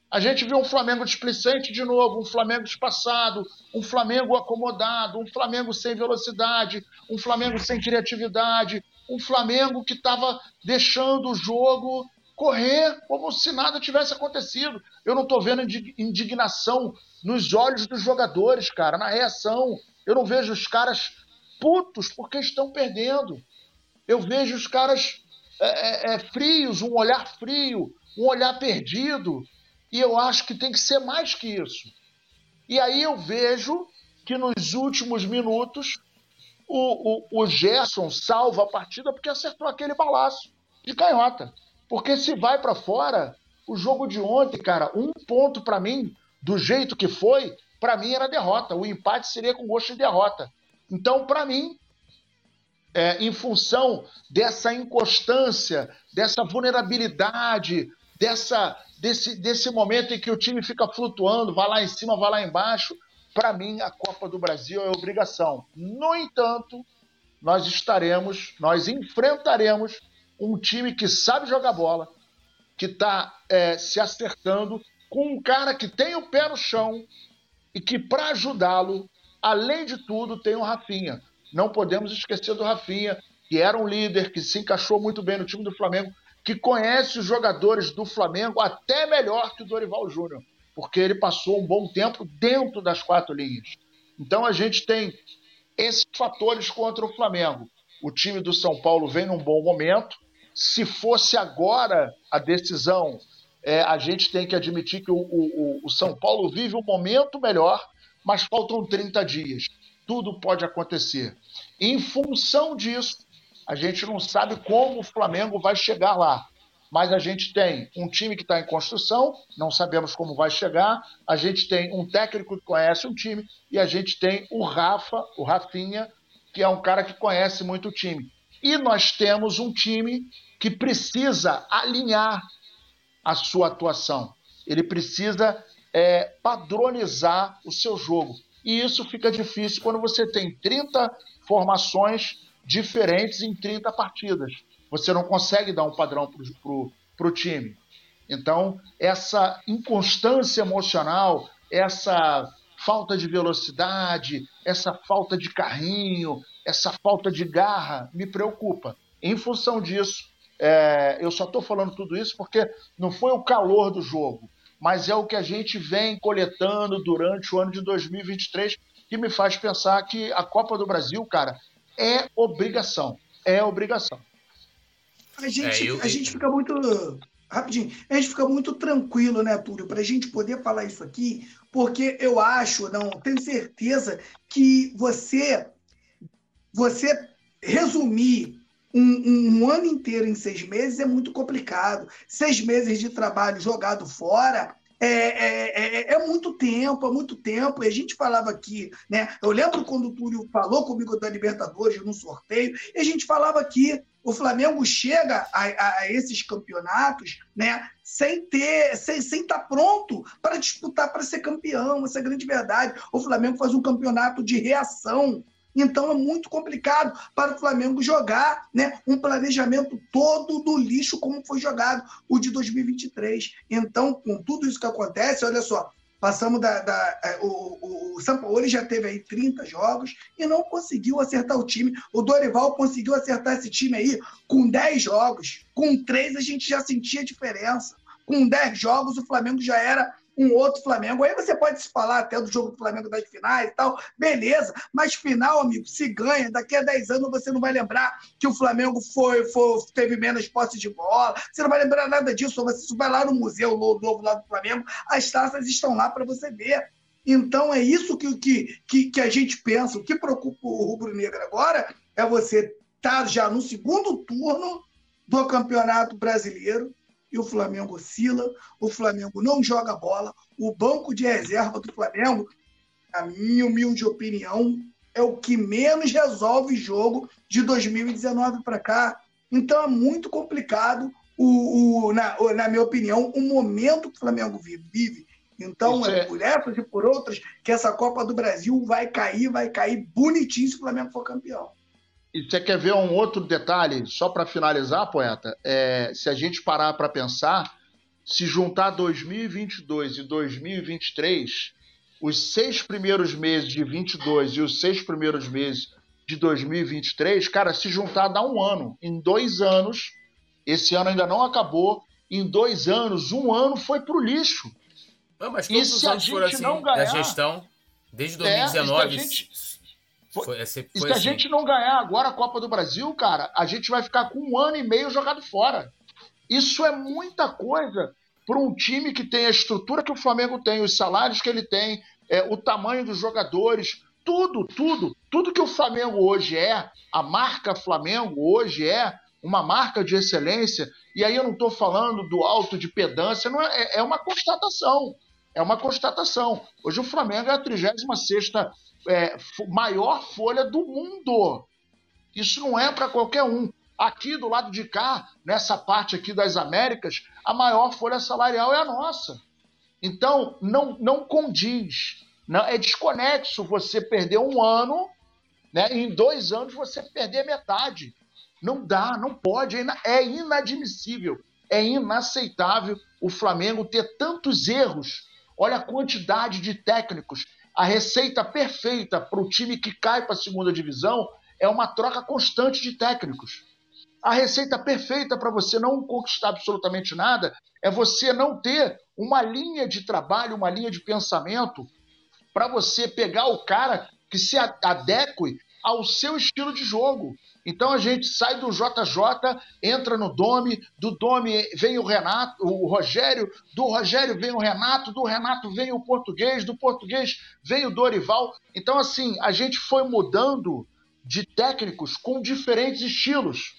A gente viu um Flamengo displicente de novo, um Flamengo espaçado, um Flamengo acomodado, um Flamengo sem velocidade, um Flamengo sem criatividade, um Flamengo que estava deixando o jogo correr como se nada tivesse acontecido. Eu não estou vendo indignação nos olhos dos jogadores, cara, na reação. Eu não vejo os caras putos porque estão perdendo. Eu vejo os caras é, é, é frios, um olhar frio, um olhar perdido. E eu acho que tem que ser mais que isso. E aí eu vejo que nos últimos minutos o, o, o Gerson salva a partida porque acertou aquele balaço de canhota. Porque se vai para fora, o jogo de ontem, cara, um ponto para mim, do jeito que foi, para mim era derrota. O empate seria com gosto de derrota. Então, para mim, é, em função dessa inconstância, dessa vulnerabilidade, dessa desse, desse momento em que o time fica flutuando, vai lá em cima, vai lá embaixo. Para mim, a Copa do Brasil é obrigação. No entanto, nós estaremos, nós enfrentaremos um time que sabe jogar bola, que está é, se acertando, com um cara que tem o pé no chão e que, para ajudá-lo, além de tudo, tem o Rafinha. Não podemos esquecer do Rafinha, que era um líder, que se encaixou muito bem no time do Flamengo, que conhece os jogadores do Flamengo até melhor que o Dorival Júnior, porque ele passou um bom tempo dentro das quatro linhas. Então a gente tem esses fatores contra o Flamengo. O time do São Paulo vem num bom momento. Se fosse agora a decisão, é, a gente tem que admitir que o, o, o São Paulo vive um momento melhor, mas faltam 30 dias. Tudo pode acontecer. Em função disso, a gente não sabe como o Flamengo vai chegar lá. Mas a gente tem um time que está em construção, não sabemos como vai chegar. A gente tem um técnico que conhece um time e a gente tem o Rafa, o Rafinha, que é um cara que conhece muito o time. E nós temos um time que precisa alinhar a sua atuação. Ele precisa é, padronizar o seu jogo. E isso fica difícil quando você tem 30 formações diferentes em 30 partidas. Você não consegue dar um padrão para o time. Então, essa inconstância emocional, essa falta de velocidade, essa falta de carrinho, essa falta de garra me preocupa. Em função disso, é, eu só estou falando tudo isso porque não foi o calor do jogo, mas é o que a gente vem coletando durante o ano de 2023 que me faz pensar que a Copa do Brasil, cara, é obrigação. É obrigação. A gente, é, eu... a gente fica muito. Rapidinho, a gente fica muito tranquilo, né, Túlio, para a gente poder falar isso aqui, porque eu acho, não, tenho certeza que você, você resumir um, um, ano inteiro em seis meses é muito complicado. Seis meses de trabalho jogado fora é, é, é, é, muito tempo, é muito tempo. E a gente falava aqui, né? Eu lembro quando o Túlio falou comigo da Libertadores no sorteio, e a gente falava aqui, o Flamengo chega a, a, esses campeonatos, né? Sem ter, sem, sem estar tá pronto para disputar para ser campeão. Essa é a grande verdade. O Flamengo faz um campeonato de reação então é muito complicado para o Flamengo jogar né, um planejamento todo do lixo como foi jogado o de 2023. Então, com tudo isso que acontece, olha só, passamos da. da é, o, o São Paulo já teve aí 30 jogos e não conseguiu acertar o time. O Dorival conseguiu acertar esse time aí com 10 jogos. Com 3 a gente já sentia diferença. Com 10 jogos, o Flamengo já era um outro Flamengo. Aí você pode se falar até do jogo do Flamengo das finais e tal, beleza. Mas final, amigo, se ganha, daqui a 10 anos você não vai lembrar que o Flamengo foi, foi teve menos posse de bola. Você não vai lembrar nada disso. Você vai lá no museu novo lá do Flamengo, as taças estão lá para você ver. Então é isso que, que, que, a gente pensa. O que preocupa o rubro-negro agora é você estar tá já no segundo turno do Campeonato Brasileiro e o Flamengo oscila, o Flamengo não joga bola. O banco de reserva do Flamengo, na minha humilde opinião, é o que menos resolve jogo de 2019 para cá. Então é muito complicado, o, o na, na, minha opinião, o momento que o Flamengo vive. Então, é, é por essas e por outras que essa Copa do Brasil vai cair, vai cair bonitinho se o Flamengo for campeão. E você quer ver um outro detalhe, só para finalizar, poeta? É, se a gente parar para pensar, se juntar 2022 e 2023, os seis primeiros meses de 22 e os seis primeiros meses de 2023, cara, se juntar dá um ano. Em dois anos, esse ano ainda não acabou, em dois anos, um ano foi pro lixo. Não, mas todos e os anos foram assim, não ganhar, da gestão, desde 2019... É, gente, foi, e se a assim. gente não ganhar agora a Copa do Brasil, cara, a gente vai ficar com um ano e meio jogado fora. Isso é muita coisa para um time que tem a estrutura que o Flamengo tem, os salários que ele tem, é, o tamanho dos jogadores, tudo, tudo, tudo que o Flamengo hoje é, a marca Flamengo hoje é uma marca de excelência. E aí eu não estou falando do alto de pedância, não é, é, é uma constatação. É uma constatação. Hoje o Flamengo é a 36 é, maior folha do mundo. Isso não é para qualquer um. Aqui do lado de cá, nessa parte aqui das Américas, a maior folha salarial é a nossa. Então, não, não condiz. Não, é desconexo você perder um ano, né? em dois anos você perder metade. Não dá, não pode, é, é inadmissível, é inaceitável o Flamengo ter tantos erros. Olha a quantidade de técnicos. A receita perfeita para o time que cai para a segunda divisão é uma troca constante de técnicos. A receita perfeita para você não conquistar absolutamente nada é você não ter uma linha de trabalho, uma linha de pensamento para você pegar o cara que se adeque ao seu estilo de jogo. Então a gente sai do JJ, entra no Dome, do Dome vem o Renato, o Rogério, do Rogério vem o Renato, do Renato vem o português, do português vem o Dorival. Então assim, a gente foi mudando de técnicos com diferentes estilos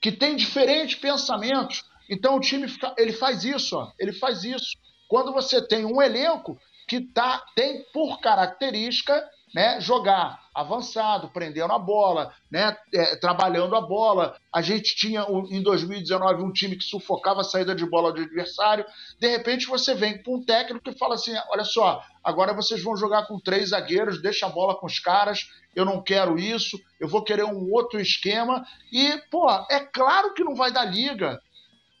que tem diferentes pensamentos. Então o time ele faz isso, ó, ele faz isso. Quando você tem um elenco que tá, tem por característica né, jogar avançado, prendendo a bola, né, é, trabalhando a bola. A gente tinha em 2019 um time que sufocava a saída de bola do adversário. De repente você vem com um técnico que fala assim: olha só, agora vocês vão jogar com três zagueiros, deixa a bola com os caras. Eu não quero isso, eu vou querer um outro esquema. E, pô, é claro que não vai dar liga.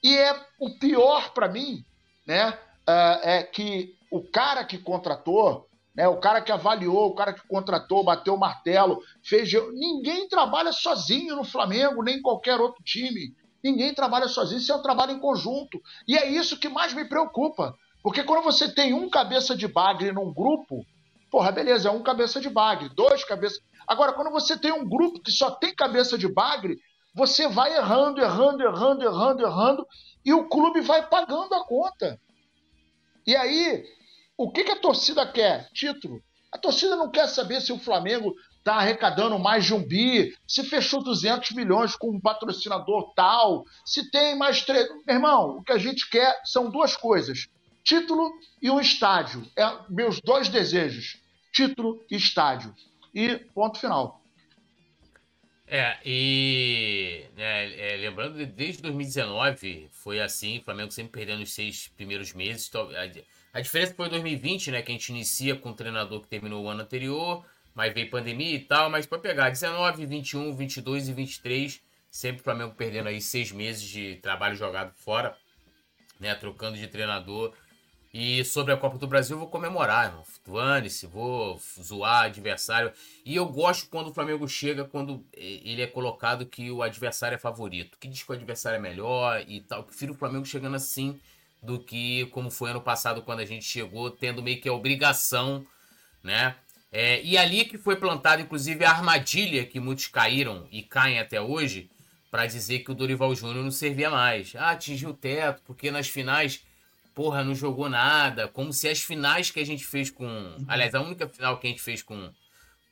E é o pior para mim, né? Uh, é que o cara que contratou, né? O cara que avaliou, o cara que contratou, bateu o martelo, fez. Ninguém trabalha sozinho no Flamengo, nem em qualquer outro time. Ninguém trabalha sozinho, isso é um trabalho em conjunto. E é isso que mais me preocupa. Porque quando você tem um cabeça de bagre num grupo, porra, beleza, é um cabeça de bagre, dois cabeças. Agora, quando você tem um grupo que só tem cabeça de bagre, você vai errando, errando, errando, errando, errando, e o clube vai pagando a conta. E aí, o que, que a torcida quer? Título. A torcida não quer saber se o Flamengo está arrecadando mais de um bi, se fechou 200 milhões com um patrocinador tal, se tem mais três. Irmão, o que a gente quer são duas coisas: título e um estádio. É meus dois desejos: título e estádio. E ponto final. É, e é, é, lembrando, desde 2019 foi assim, o Flamengo sempre perdendo os seis primeiros meses. A diferença foi 2020, né? Que a gente inicia com o treinador que terminou o ano anterior, mas veio pandemia e tal. Mas para pegar 19, 21, 22 e 23, sempre o Flamengo perdendo aí seis meses de trabalho jogado fora, né? Trocando de treinador. E sobre a Copa do Brasil, vou comemorar, irmão. Dane-se, vou zoar adversário. E eu gosto quando o Flamengo chega, quando ele é colocado que o adversário é favorito. Que diz que o adversário é melhor e tal. Eu prefiro o Flamengo chegando assim do que como foi ano passado quando a gente chegou, tendo meio que a obrigação, né? É, e ali que foi plantada, inclusive, a armadilha que muitos caíram e caem até hoje, para dizer que o Dorival Júnior não servia mais. Ah, atingiu o teto, porque nas finais, porra, não jogou nada. Como se as finais que a gente fez com. Aliás, a única final que a gente fez com,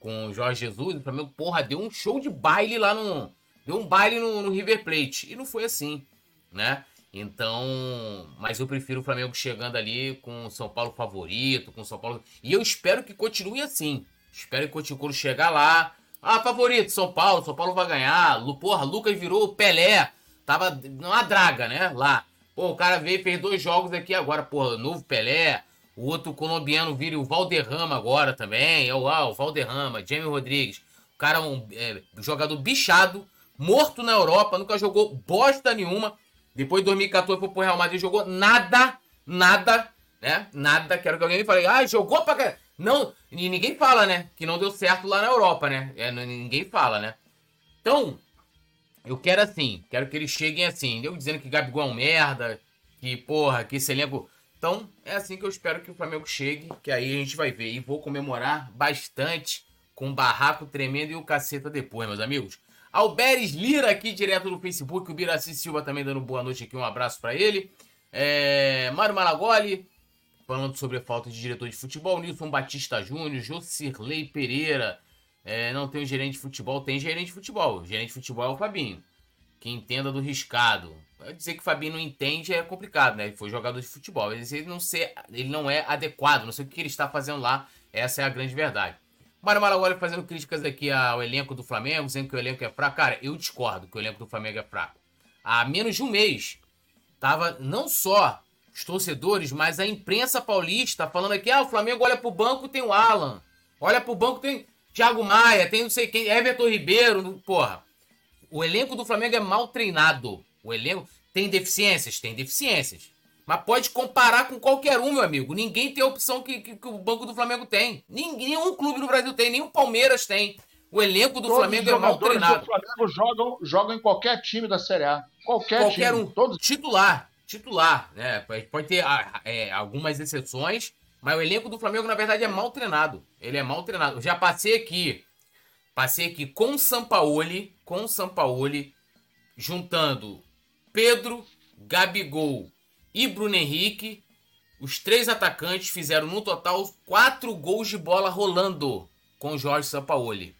com o Jorge Jesus, o Flamengo, porra, deu um show de baile lá no. Deu um baile no, no River Plate. E não foi assim, né? Então, mas eu prefiro o Flamengo chegando ali com o São Paulo favorito, com o São Paulo. E eu espero que continue assim. Espero que continue quando chegar lá. Ah, favorito, São Paulo, São Paulo vai ganhar. Porra, Lucas virou Pelé. Tava numa draga, né? Lá. Pô, o cara veio e fez dois jogos aqui agora, porra, novo Pelé. O outro colombiano vira o Valderrama agora também. É o, ah, o Valderrama, Jamie Rodrigues. O cara é um é, jogador bichado, morto na Europa, nunca jogou bosta nenhuma. Depois de 2014 foi pro Real Madrid, jogou nada, nada, né? Nada. Quero que alguém me fale, ah, jogou pra caralho. Não, e ninguém fala, né? Que não deu certo lá na Europa, né? É, ninguém fala, né? Então, eu quero assim, quero que eles cheguem assim. Eu dizendo que Gabigol é um merda, que porra, que esse elenco. Então, é assim que eu espero que o Flamengo chegue, que aí a gente vai ver. E vou comemorar bastante com um barraco tremendo e o caceta depois, meus amigos. Alberes Lira aqui direto no Facebook, o Biraci Silva também dando boa noite aqui, um abraço para ele. É, Mário Malagoli, falando sobre a falta de diretor de futebol. Nilson Batista Júnior, Jocirley Pereira. É, não tem o gerente de futebol, tem gerente de futebol. O gerente de futebol é o Fabinho. Que entenda do riscado. Dizer que o Fabinho não entende é complicado, né? Ele foi jogador de futebol. Ele não, ser, ele não é adequado, não sei o que ele está fazendo lá. Essa é a grande verdade. Mário Malagoli fazendo críticas aqui ao elenco do Flamengo, dizendo que o elenco é fraco. Cara, eu discordo que o elenco do Flamengo é fraco. Há menos de um mês, tava não só os torcedores, mas a imprensa paulista falando aqui, ah, o Flamengo olha pro banco tem o Alan, olha pro banco tem Thiago Maia, tem não sei quem, Everton Ribeiro, porra. O elenco do Flamengo é mal treinado. O elenco tem deficiências, tem deficiências. Mas pode comparar com qualquer um, meu amigo. Ninguém tem a opção que, que, que o banco do Flamengo tem. Nenhum clube no Brasil tem, nem o Palmeiras tem. O elenco do Todos Flamengo é mal treinado. O Flamengo jogam, jogam em qualquer time da Série A. Qualquer, qualquer time. um. Todos. Titular titular, né? Pode ter ah, é, algumas exceções, mas o elenco do Flamengo, na verdade, é mal treinado. Ele é mal treinado. Eu já passei aqui, passei aqui com o Sampaoli, com o Sampaoli, juntando Pedro, Gabigol e Bruno Henrique. Os três atacantes fizeram no total quatro gols de bola rolando com o Jorge Sampaoli.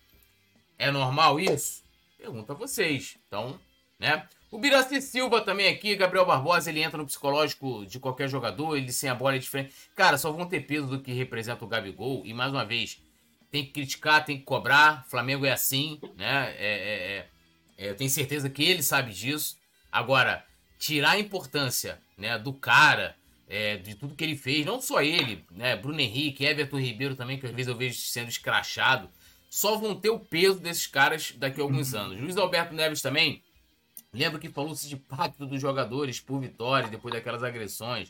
É normal isso? Pergunta a vocês. Então, né? O Biraci Silva também aqui, Gabriel Barbosa, ele entra no psicológico de qualquer jogador, ele sem a bola é diferente. Cara, só vão ter peso do que representa o Gabigol. E mais uma vez, tem que criticar, tem que cobrar. Flamengo é assim, né? É, é, é, é eu tenho certeza que ele sabe disso. Agora, tirar a importância né, do cara, é, de tudo que ele fez, não só ele, né? Bruno Henrique, Everton Ribeiro também, que às vezes eu vejo sendo escrachado. Só vão ter o peso desses caras daqui a alguns anos. Luiz Alberto Neves também Lembro que falou-se de pacto dos jogadores por vitória depois daquelas agressões.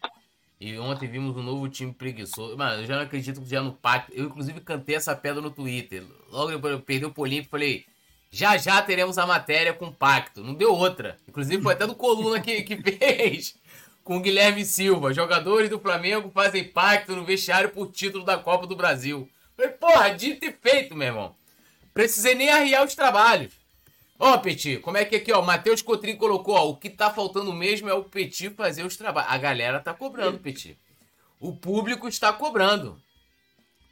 E ontem vimos um novo time preguiçoso. Mano, eu já não acredito que já no pacto. Eu, inclusive, cantei essa pedra no Twitter. Logo depois eu perdi o Polimpo falei. Já já teremos a matéria com pacto. Não deu outra. Inclusive, foi até do Coluna que, que fez. Com Guilherme Silva. Jogadores do Flamengo fazem pacto no vestiário por título da Copa do Brasil. Falei, porra, dito e feito, meu irmão. Precisei nem arriar os trabalhos. Ó, Petit, como é que aqui, ó, Matheus Cotrim colocou, ó, o que tá faltando mesmo é o Petit fazer os trabalhos. A galera tá cobrando, Petit. O público está cobrando.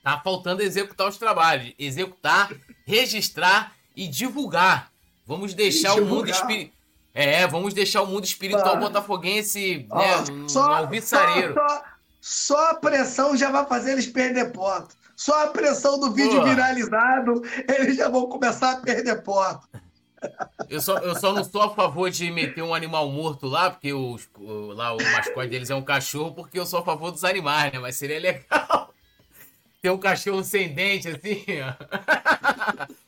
Tá faltando executar os trabalhos. Executar, registrar e divulgar. Vamos deixar o mundo espiritual. É, vamos deixar o mundo espiritual botafoguense, né, só, alvissareiro. Só, só, só a pressão já vai fazer eles perder ponto. Só a pressão do vídeo Pô. viralizado, eles já vão começar a perder ponto. Eu só, eu só não sou a favor de meter um animal morto lá, porque os, o, lá o mascote deles é um cachorro, porque eu sou a favor dos animais, né? Mas seria legal ter um cachorro sem dente, assim, ó.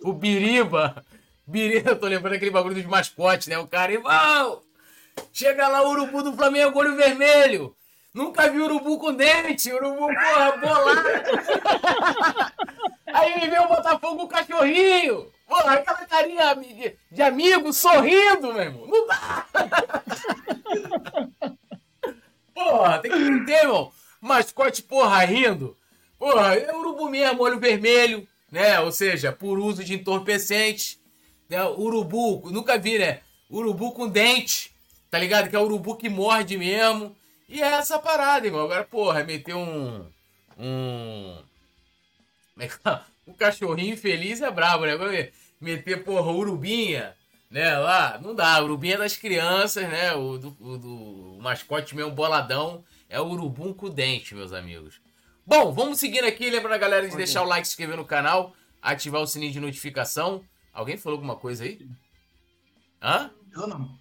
O Biriba. Biriba, eu tô lembrando aquele bagulho dos mascotes, né? O cara, irmão, chega lá o urubu do Flamengo, olho vermelho. Nunca vi urubu com dente, urubu, porra, bolado. Aí me vê o Botafogo com o cachorrinho. Porra, aquela carinha de, amigo sorrindo, meu irmão. Não dá. Porra, tem que ter, irmão. Mascote, porra, rindo. Porra, é urubu mesmo, olho vermelho, né? Ou seja, por uso de entorpecentes. Né? Urubu, nunca vi, né? Urubu com dente, tá ligado? Que é urubu que morde mesmo. E é essa parada, irmão. Agora, porra, meter um. Um. É um cachorrinho feliz é brabo, né? Meter, porra, urubinha, né? Lá, não dá. Urubinha é das crianças, né? O, do, o, do, o mascote mesmo boladão é o urubum com dente, meus amigos. Bom, vamos seguindo aqui. Lembrando a galera de deixar o like, se inscrever no canal, ativar o sininho de notificação. Alguém falou alguma coisa aí? Hã? Eu não.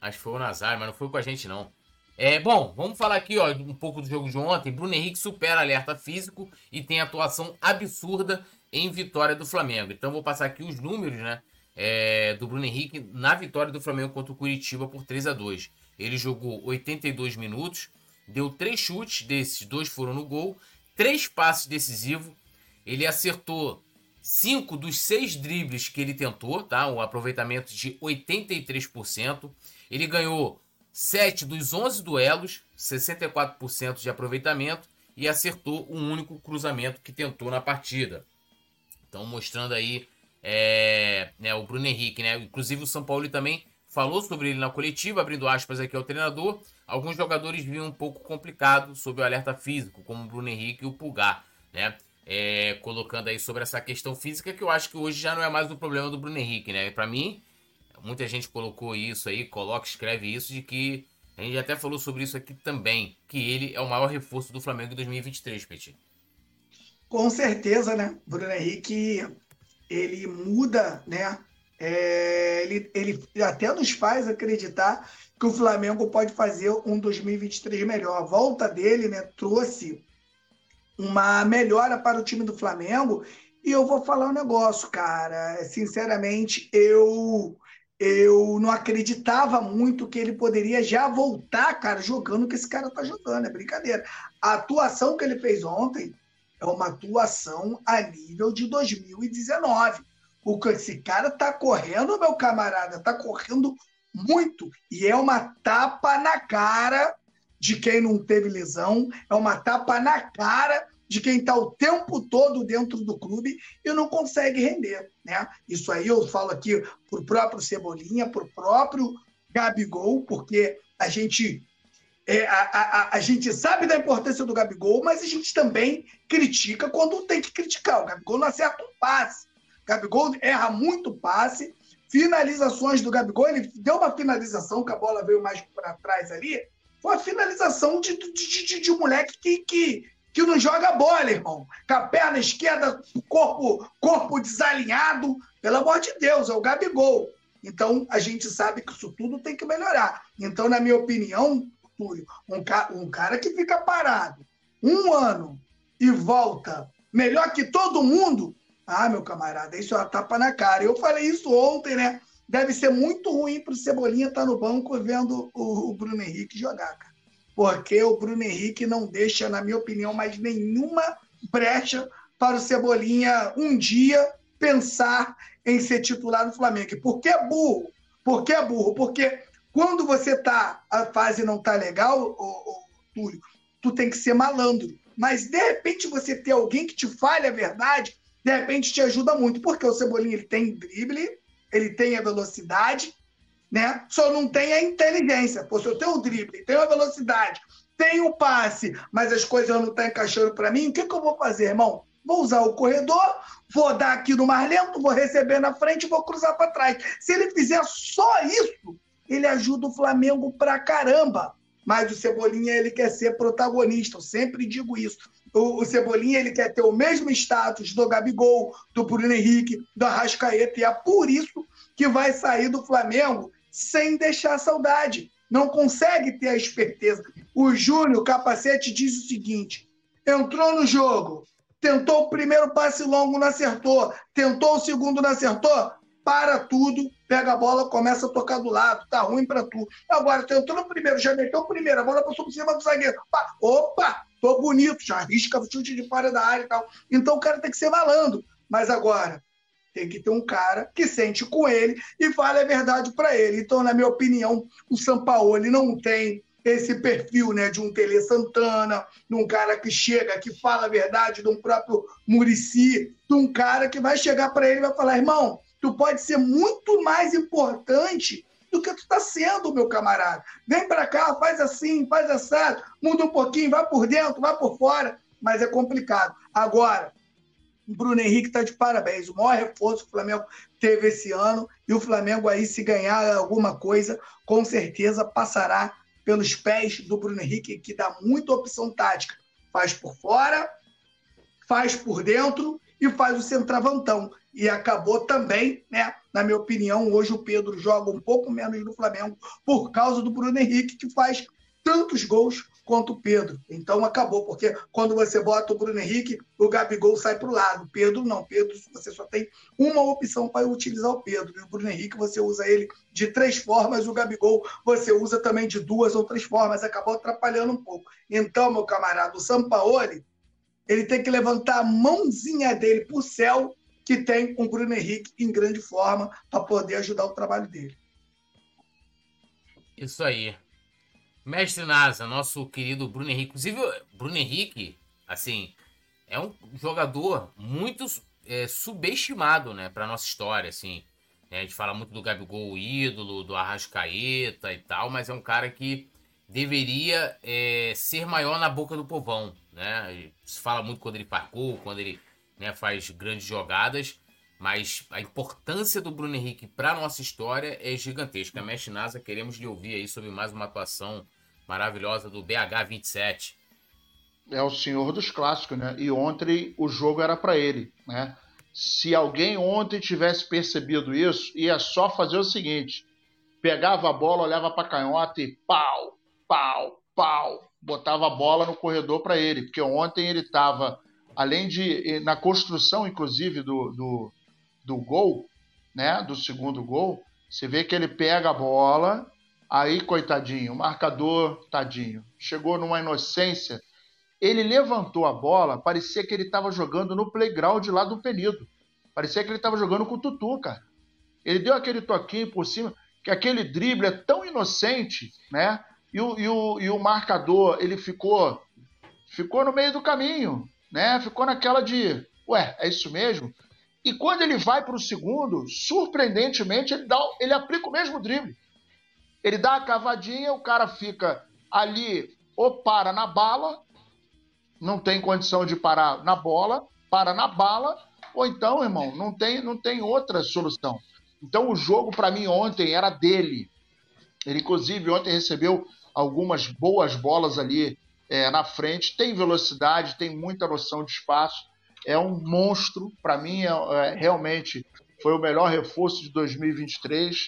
Acho que foi o Nazar, mas não foi com a gente, não. É, bom, vamos falar aqui ó, um pouco do jogo de ontem. Bruno Henrique supera alerta físico e tem atuação absurda em vitória do Flamengo. Então vou passar aqui os números né, é, do Bruno Henrique na vitória do Flamengo contra o Curitiba por 3 a 2 Ele jogou 82 minutos, deu três chutes, desses dois foram no gol, três passes decisivos. Ele acertou cinco dos seis dribles que ele tentou, tá? Um aproveitamento de 83%. Ele ganhou 7 dos 11 duelos, 64% de aproveitamento e acertou um único cruzamento que tentou na partida. Então, mostrando aí é, né, o Bruno Henrique, né? Inclusive o São Paulo também falou sobre ele na coletiva, abrindo aspas aqui ao treinador. Alguns jogadores vinham um pouco complicado sob o alerta físico, como o Bruno Henrique e o Pulgar, né? É, colocando aí sobre essa questão física que eu acho que hoje já não é mais o problema do Bruno Henrique, né? Para mim, muita gente colocou isso aí, coloca, escreve isso, de que a gente até falou sobre isso aqui também, que ele é o maior reforço do Flamengo em 2023, Petit. Com certeza, né? Bruno Henrique, ele muda, né? É, ele, ele até nos faz acreditar que o Flamengo pode fazer um 2023 melhor. A volta dele, né, trouxe uma melhora para o time do Flamengo. E eu vou falar um negócio, cara. Sinceramente, eu eu não acreditava muito que ele poderia já voltar, cara, jogando o que esse cara tá jogando, é brincadeira. A atuação que ele fez ontem é uma atuação a nível de 2019. O esse cara tá correndo, meu camarada, tá correndo muito e é uma tapa na cara de quem não teve lesão, é uma tapa na cara de quem está o tempo todo dentro do clube e não consegue render. Né? Isso aí eu falo aqui para o próprio Cebolinha, para o próprio Gabigol, porque a gente, é, a, a, a, gente sabe da importância do Gabigol, mas a gente também critica quando tem que criticar. O Gabigol não acerta um passe. Gabigol erra muito passe. Finalizações do Gabigol, ele deu uma finalização que a bola veio mais para trás ali. Foi a finalização de, de, de, de um moleque que, que, que não joga bola, irmão. Com a perna esquerda, corpo, corpo desalinhado. Pelo amor de Deus, é o Gabigol. Então, a gente sabe que isso tudo tem que melhorar. Então, na minha opinião, Túlio, um, ca um cara que fica parado um ano e volta melhor que todo mundo, ah, meu camarada, isso é uma tapa na cara. Eu falei isso ontem, né? Deve ser muito ruim para o Cebolinha estar tá no banco vendo o, o Bruno Henrique jogar, cara porque o Bruno Henrique não deixa, na minha opinião, mais nenhuma brecha para o Cebolinha um dia pensar em ser titular no Flamengo. Por que é burro? Por que é burro? Porque quando você tá, a fase não tá legal, ô, ô, Túlio, tu tem que ser malandro. Mas de repente você ter alguém que te fale a verdade, de repente te ajuda muito, porque o Cebolinha ele tem drible, ele tem a velocidade, né? Só não tem a inteligência. Pô, se eu tenho o drible, tenho a velocidade, tenho o passe, mas as coisas não estão encaixando para mim, o que, que eu vou fazer, irmão? Vou usar o corredor, vou dar aqui no mais lento, vou receber na frente vou cruzar para trás. Se ele fizer só isso, ele ajuda o Flamengo pra caramba. Mas o Cebolinha, ele quer ser protagonista, eu sempre digo isso. O, o Cebolinha, ele quer ter o mesmo status do Gabigol, do Bruno Henrique, do Arrascaeta, e é por isso que vai sair do Flamengo sem deixar saudade. Não consegue ter a esperteza. O Júnior Capacete diz o seguinte: entrou no jogo, tentou o primeiro passe longo, não acertou, tentou o segundo, não acertou, para tudo, pega a bola, começa a tocar do lado, tá ruim para tu. Agora, tentou no primeiro, já meteu o primeiro, a bola passou por cima do zagueiro. Opa, tô bonito, já arrisca o chute de fora da área e tal. Então o cara tem que ser malandro. Mas agora, tem que ter um cara que sente com ele e fale a verdade para ele. Então, na minha opinião, o Sampaoli não tem esse perfil né, de um Tele Santana, de um cara que chega, que fala a verdade, de um próprio Murici, de um cara que vai chegar para ele e vai falar: irmão, tu pode ser muito mais importante do que tu está sendo, meu camarada. Vem para cá, faz assim, faz assado, muda um pouquinho, vai por dentro, vai por fora, mas é complicado. Agora, o Bruno Henrique está de parabéns. O maior reforço que o Flamengo teve esse ano. E o Flamengo aí, se ganhar alguma coisa, com certeza passará pelos pés do Bruno Henrique, que dá muita opção tática. Faz por fora, faz por dentro e faz o centravantão. E acabou também, né? Na minha opinião, hoje o Pedro joga um pouco menos no Flamengo por causa do Bruno Henrique, que faz tantos gols quanto o Pedro. Então acabou, porque quando você bota o Bruno Henrique, o Gabigol sai para o lado. Pedro não. Pedro, você só tem uma opção para utilizar o Pedro. E o Bruno Henrique, você usa ele de três formas, o Gabigol você usa também de duas ou três formas. Acabou atrapalhando um pouco. Então, meu camarada, o Sampaoli, ele tem que levantar a mãozinha dele para o céu, que tem o Bruno Henrique em grande forma, para poder ajudar o trabalho dele. Isso aí. Mestre Nasa, nosso querido Bruno Henrique. Inclusive, Bruno Henrique, assim, é um jogador muito é, subestimado, né, para nossa história, assim. É, a gente fala muito do Gabigol, ídolo, do Arrascaeta e tal, mas é um cara que deveria é, ser maior na boca do povão, né? Se fala muito quando ele gol, quando ele né, faz grandes jogadas, mas a importância do Bruno Henrique para nossa história é gigantesca. Mestre Nasa, queremos lhe ouvir aí sobre mais uma atuação maravilhosa do BH27. É o senhor dos clássicos, né? E ontem o jogo era para ele, né? Se alguém ontem tivesse percebido isso, ia só fazer o seguinte: pegava a bola, olhava para canhota e pau, pau, pau, botava a bola no corredor para ele, porque ontem ele estava, além de na construção, inclusive do, do, do gol, né? Do segundo gol, você vê que ele pega a bola, Aí, coitadinho, o marcador, tadinho, chegou numa inocência. Ele levantou a bola, parecia que ele estava jogando no playground lá do Penido. Parecia que ele estava jogando com o Tutu, cara. Ele deu aquele toquinho por cima, que aquele drible é tão inocente, né? E o, e o, e o marcador, ele ficou ficou no meio do caminho, né? Ficou naquela de, ué, é isso mesmo? E quando ele vai para o segundo, surpreendentemente, ele, dá, ele aplica o mesmo drible. Ele dá a cavadinha, o cara fica ali ou para na bala, não tem condição de parar na bola, para na bala, ou então, irmão, não tem, não tem outra solução. Então o jogo para mim ontem era dele. Ele inclusive ontem recebeu algumas boas bolas ali é, na frente, tem velocidade, tem muita noção de espaço, é um monstro. Para mim, é, é, realmente foi o melhor reforço de 2023.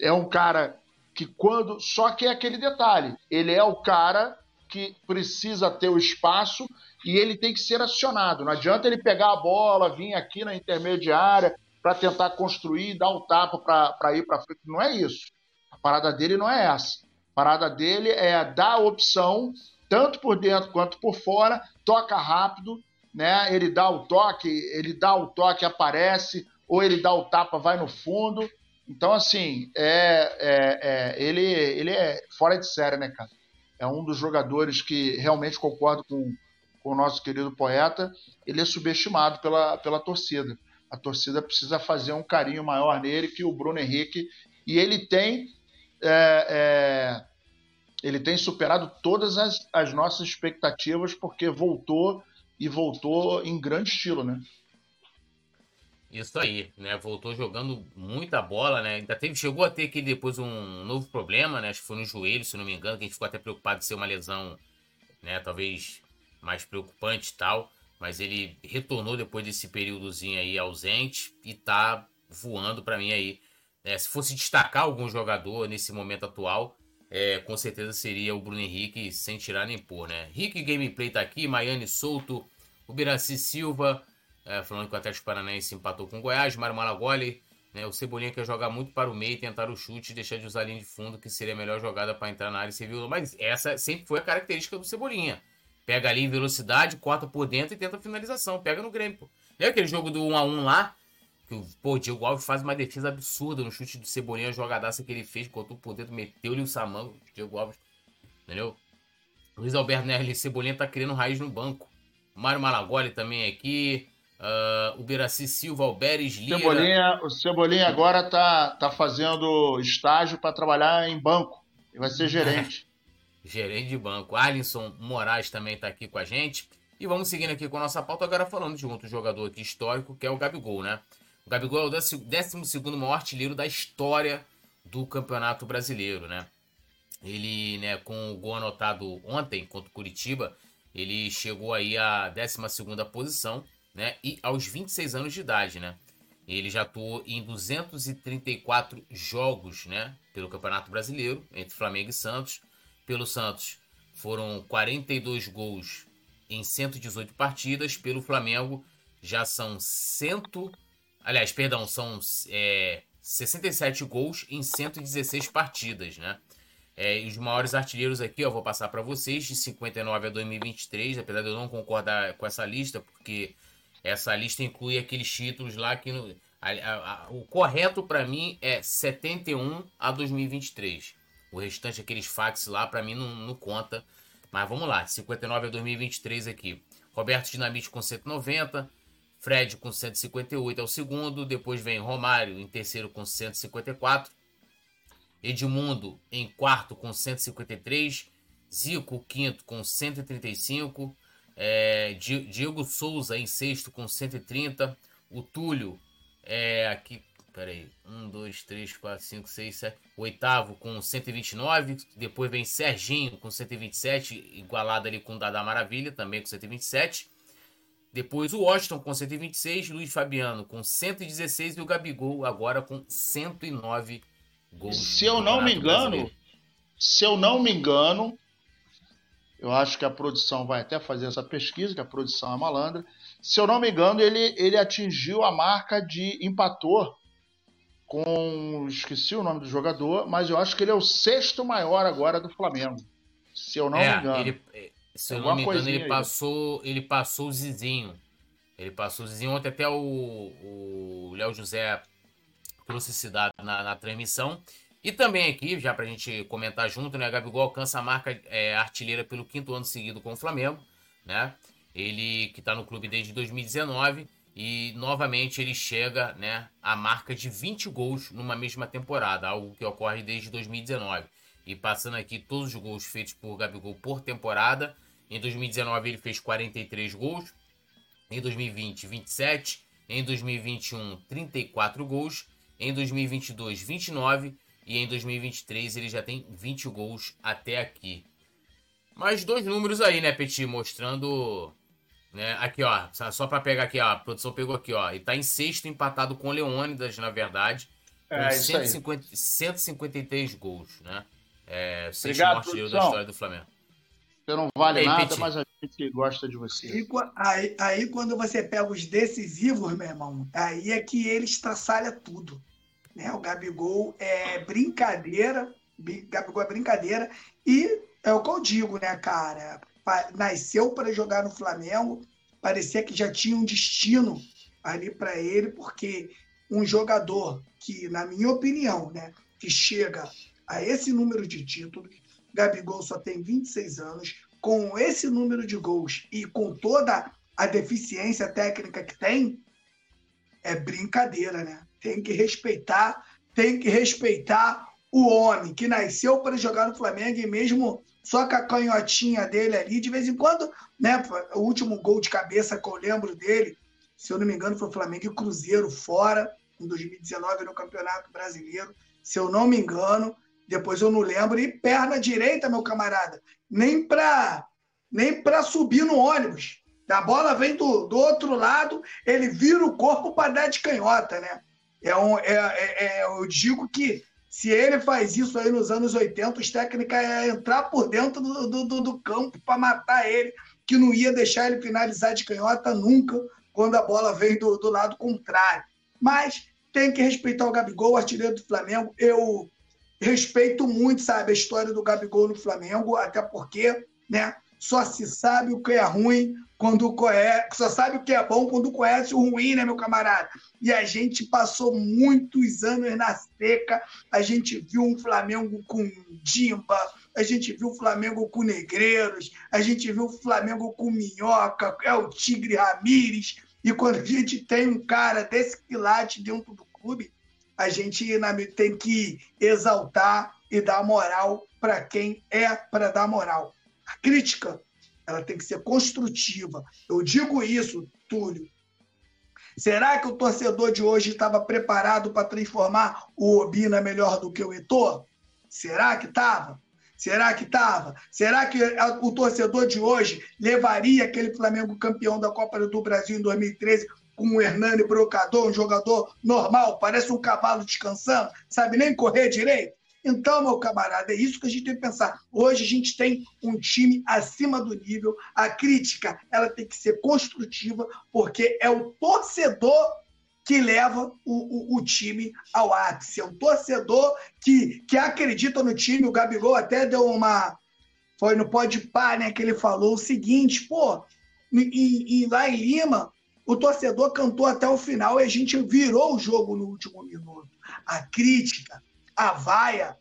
É um cara que quando. Só que é aquele detalhe: ele é o cara que precisa ter o espaço e ele tem que ser acionado. Não adianta ele pegar a bola, vir aqui na intermediária para tentar construir, dar um tapa para ir para frente. Não é isso. A parada dele não é essa. A parada dele é dar opção, tanto por dentro quanto por fora, toca rápido, né? Ele dá o toque, ele dá o toque, aparece, ou ele dá o tapa, vai no fundo. Então, assim, é, é, é, ele, ele é fora de série, né, cara? É um dos jogadores que realmente concordo com, com o nosso querido poeta. Ele é subestimado pela, pela torcida. A torcida precisa fazer um carinho maior nele que o Bruno Henrique. E ele tem. É, é, ele tem superado todas as, as nossas expectativas porque voltou e voltou em grande estilo, né? Isso aí, né? Voltou jogando muita bola, né? Ainda teve, chegou a ter aqui depois um novo problema, né? Acho que foi no joelho, se não me engano, que a gente ficou até preocupado de ser uma lesão, né? Talvez mais preocupante e tal. Mas ele retornou depois desse períodozinho aí ausente e tá voando para mim aí. É, se fosse destacar algum jogador nesse momento atual, é, com certeza seria o Bruno Henrique, sem tirar nem pôr, né? Rick Gameplay tá aqui, Maiane Souto, o Biraci Silva, é, falando que o Atlético Paranaense empatou com o Goiás, Mário Malagoli, né, o Cebolinha quer jogar muito para o meio, tentar o chute e deixar de usar a linha de fundo, que seria a melhor jogada para entrar na área civil. Mas essa sempre foi a característica do Cebolinha. Pega ali em velocidade, corta por dentro e tenta finalização. Pega no Grêmio, pô. Lembra aquele jogo do 1x1 lá? Que pô, o Diego Alves faz uma defesa absurda no chute do Cebolinha, a jogadaça que ele fez, cortou por dentro, meteu-lhe o Samango, Diego Alves. Entendeu? Luiz Alberto Nerli, Cebolinha tá querendo raiz no banco. Mário Malagoli também aqui. Uh, o Biraci Silva, Alberes Lira. Cebolinha, o Cebolinha agora tá, tá fazendo estágio para trabalhar em banco. Ele vai ser gerente. gerente de banco. Alisson Moraes também está aqui com a gente. E vamos seguindo aqui com a nossa pauta, agora falando de um outro jogador aqui histórico, que é o Gabigol, né? O Gabigol é o 12 maior artilheiro da história do Campeonato Brasileiro, né? Ele, né, com o gol anotado ontem contra o Curitiba, ele chegou aí à 12 posição né? E aos 26 anos de idade, né? Ele já atuou em 234 jogos, né? Pelo Campeonato Brasileiro, entre Flamengo e Santos. pelo Santos foram 42 gols em 118 partidas, pelo Flamengo já são 100. Aliás, perdão, são é, 67 gols em 116 partidas, né? É, os maiores artilheiros aqui, eu vou passar para vocês, de 59 a 2023, apesar de eu não concordar com essa lista, porque essa lista inclui aqueles títulos lá que. No, a, a, a, o correto para mim é 71 a 2023. O restante, aqueles fax lá, para mim não, não, conta. Mas vamos lá, 59 a 2023 aqui. Roberto Dinamite com 190, Fred com 158 é o segundo, depois vem Romário em terceiro com 154, Edmundo em quarto com 153, Zico quinto com 135, é, Diego Souza em sexto com 130, o Túlio é, aqui, peraí, 1, 2, 3, 4, 5, 6, 7, oitavo com 129, depois vem Serginho com 127, igualado ali com o Dada Maravilha, também com 127, depois o Washington com 126, Luiz Fabiano com 116 e o Gabigol agora com 109 gols. Se eu não me engano, brasileiro. se eu não me engano, eu acho que a produção vai até fazer essa pesquisa, que a produção é malandra. Se eu não me engano, ele, ele atingiu a marca de empatou com. Esqueci o nome do jogador, mas eu acho que ele é o sexto maior agora do Flamengo. Se eu não é, me engano. Ele, se eu não me engano, ele passou, ele passou o Zizinho. Ele passou o Zizinho ontem até o Léo José trouxe esse dado na, na, transmissão. E também aqui, já para a gente comentar junto, né? Gabigol alcança a marca é, artilheira pelo quinto ano seguido com o Flamengo, né? Ele que está no clube desde 2019 e novamente ele chega, né, à marca de 20 gols numa mesma temporada, algo que ocorre desde 2019. E passando aqui todos os gols feitos por Gabigol por temporada, em 2019 ele fez 43 gols. Em 2020, 27. Em 2021, 34 gols. Em 2022, 29. E em 2023 ele já tem 20 gols até aqui. Mais dois números aí, né, Petit? Mostrando. Né, aqui, ó. Só para pegar aqui, ó. A produção pegou aqui, ó. E tá em sexto, empatado com o Leônidas, na verdade. Com é, 150, 153 gols, né? É, sexto Obrigado, da história do Flamengo. Você não vale Ei, nada, mas a gente gosta de você. E, aí, aí, quando você pega os decisivos, meu irmão, aí é que ele estraçalha tudo. Né? O Gabigol é brincadeira, Gabigol é brincadeira, e é o que eu digo, né, cara? Nasceu para jogar no Flamengo, parecia que já tinha um destino ali para ele, porque um jogador que, na minha opinião, né, que chega a esse número de títulos, Gabigol só tem 26 anos, com esse número de gols e com toda a deficiência técnica que tem, é brincadeira, né? Tem que respeitar, tem que respeitar o homem que nasceu para jogar no Flamengo e mesmo só com a canhotinha dele ali, de vez em quando, né? O último gol de cabeça que eu lembro dele, se eu não me engano, foi Flamengo e Cruzeiro fora, em 2019 no Campeonato Brasileiro, se eu não me engano depois eu não lembro. E perna direita, meu camarada, nem para nem para subir no ônibus. A bola vem do, do outro lado, ele vira o corpo para dar de canhota, né? É um, é, é, é, eu digo que se ele faz isso aí nos anos 80, os técnicos iam entrar por dentro do, do, do campo para matar ele, que não ia deixar ele finalizar de canhota nunca quando a bola vem do, do lado contrário. Mas tem que respeitar o Gabigol, o artilheiro do Flamengo. Eu respeito muito, sabe, a história do Gabigol no Flamengo, até porque, né, só se sabe o que é ruim quando conhece, só sabe o que é bom quando conhece o ruim, né, meu camarada? E a gente passou muitos anos na seca, a gente viu um Flamengo com Dimba, a gente viu o Flamengo com Negreiros, a gente viu o Flamengo com Minhoca, é o Tigre Ramírez, e quando a gente tem um cara desse quilate dentro do clube, a gente tem que exaltar e dar moral para quem é para dar moral. A crítica ela tem que ser construtiva. Eu digo isso, Túlio. Será que o torcedor de hoje estava preparado para transformar o Obina melhor do que o Eto'o? Será que estava? Será que estava? Será que o torcedor de hoje levaria aquele Flamengo campeão da Copa do Brasil em 2013 com o Hernani Brocador, um jogador normal, parece um cavalo descansando, sabe nem correr direito. Então, meu camarada, é isso que a gente tem que pensar. Hoje a gente tem um time acima do nível. A crítica ela tem que ser construtiva, porque é o torcedor que leva o, o, o, time ao ápice. É um torcedor que, que acredita no time. O Gabigol até deu uma. Foi no Pode Par, né? Que ele falou o seguinte: pô, e, e lá em Lima, o torcedor cantou até o final e a gente virou o jogo no último minuto. A crítica, a vaia,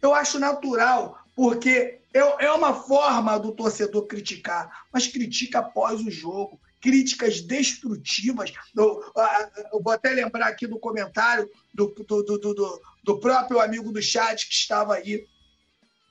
eu acho natural, porque é, é uma forma do torcedor criticar, mas critica após o jogo críticas destrutivas. Eu, vou até lembrar aqui do comentário do, do, do, do, do próprio amigo do chat que estava aí.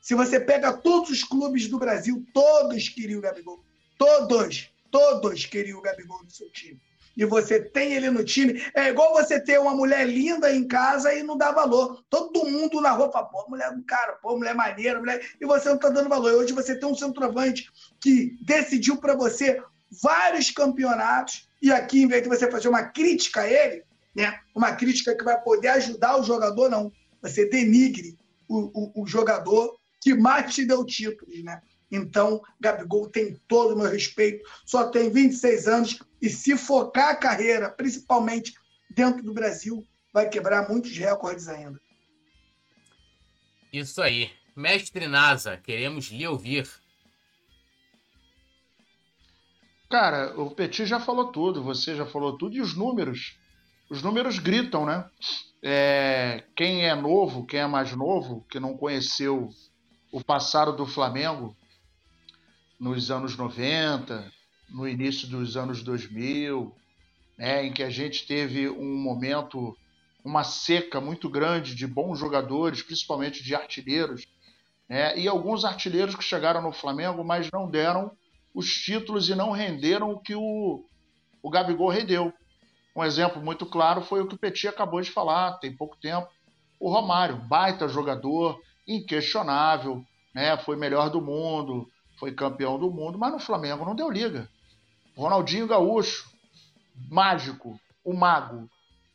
Se você pega todos os clubes do Brasil, todos queriam o Gabigol. Todos, todos queriam o Gabigol no seu time. E você tem ele no time. É igual você ter uma mulher linda em casa e não dá valor. Todo mundo na fala, pô, mulher do cara, pô, mulher maneira, mulher. E você não está dando valor. E hoje você tem um centroavante que decidiu para você vários campeonatos, e aqui, em vez de você fazer uma crítica a ele, né, uma crítica que vai poder ajudar o jogador, não. Você denigre o, o, o jogador que mais te deu títulos, né? Então, Gabigol tem todo o meu respeito, só tem 26 anos e se focar a carreira, principalmente dentro do Brasil, vai quebrar muitos recordes ainda. Isso aí. Mestre Nasa, queremos lhe ouvir. Cara, o Petit já falou tudo, você já falou tudo, e os números? Os números gritam, né? É, quem é novo, quem é mais novo, que não conheceu o passado do Flamengo nos anos 90, no início dos anos 2000, né, em que a gente teve um momento, uma seca muito grande de bons jogadores, principalmente de artilheiros, né, e alguns artilheiros que chegaram no Flamengo, mas não deram os títulos e não renderam o que o, o Gabigol rendeu. Um exemplo muito claro foi o que o Petit acabou de falar, tem pouco tempo. O Romário, baita jogador, inquestionável, né? foi melhor do mundo, foi campeão do mundo, mas no Flamengo não deu liga. Ronaldinho Gaúcho, mágico, o mago,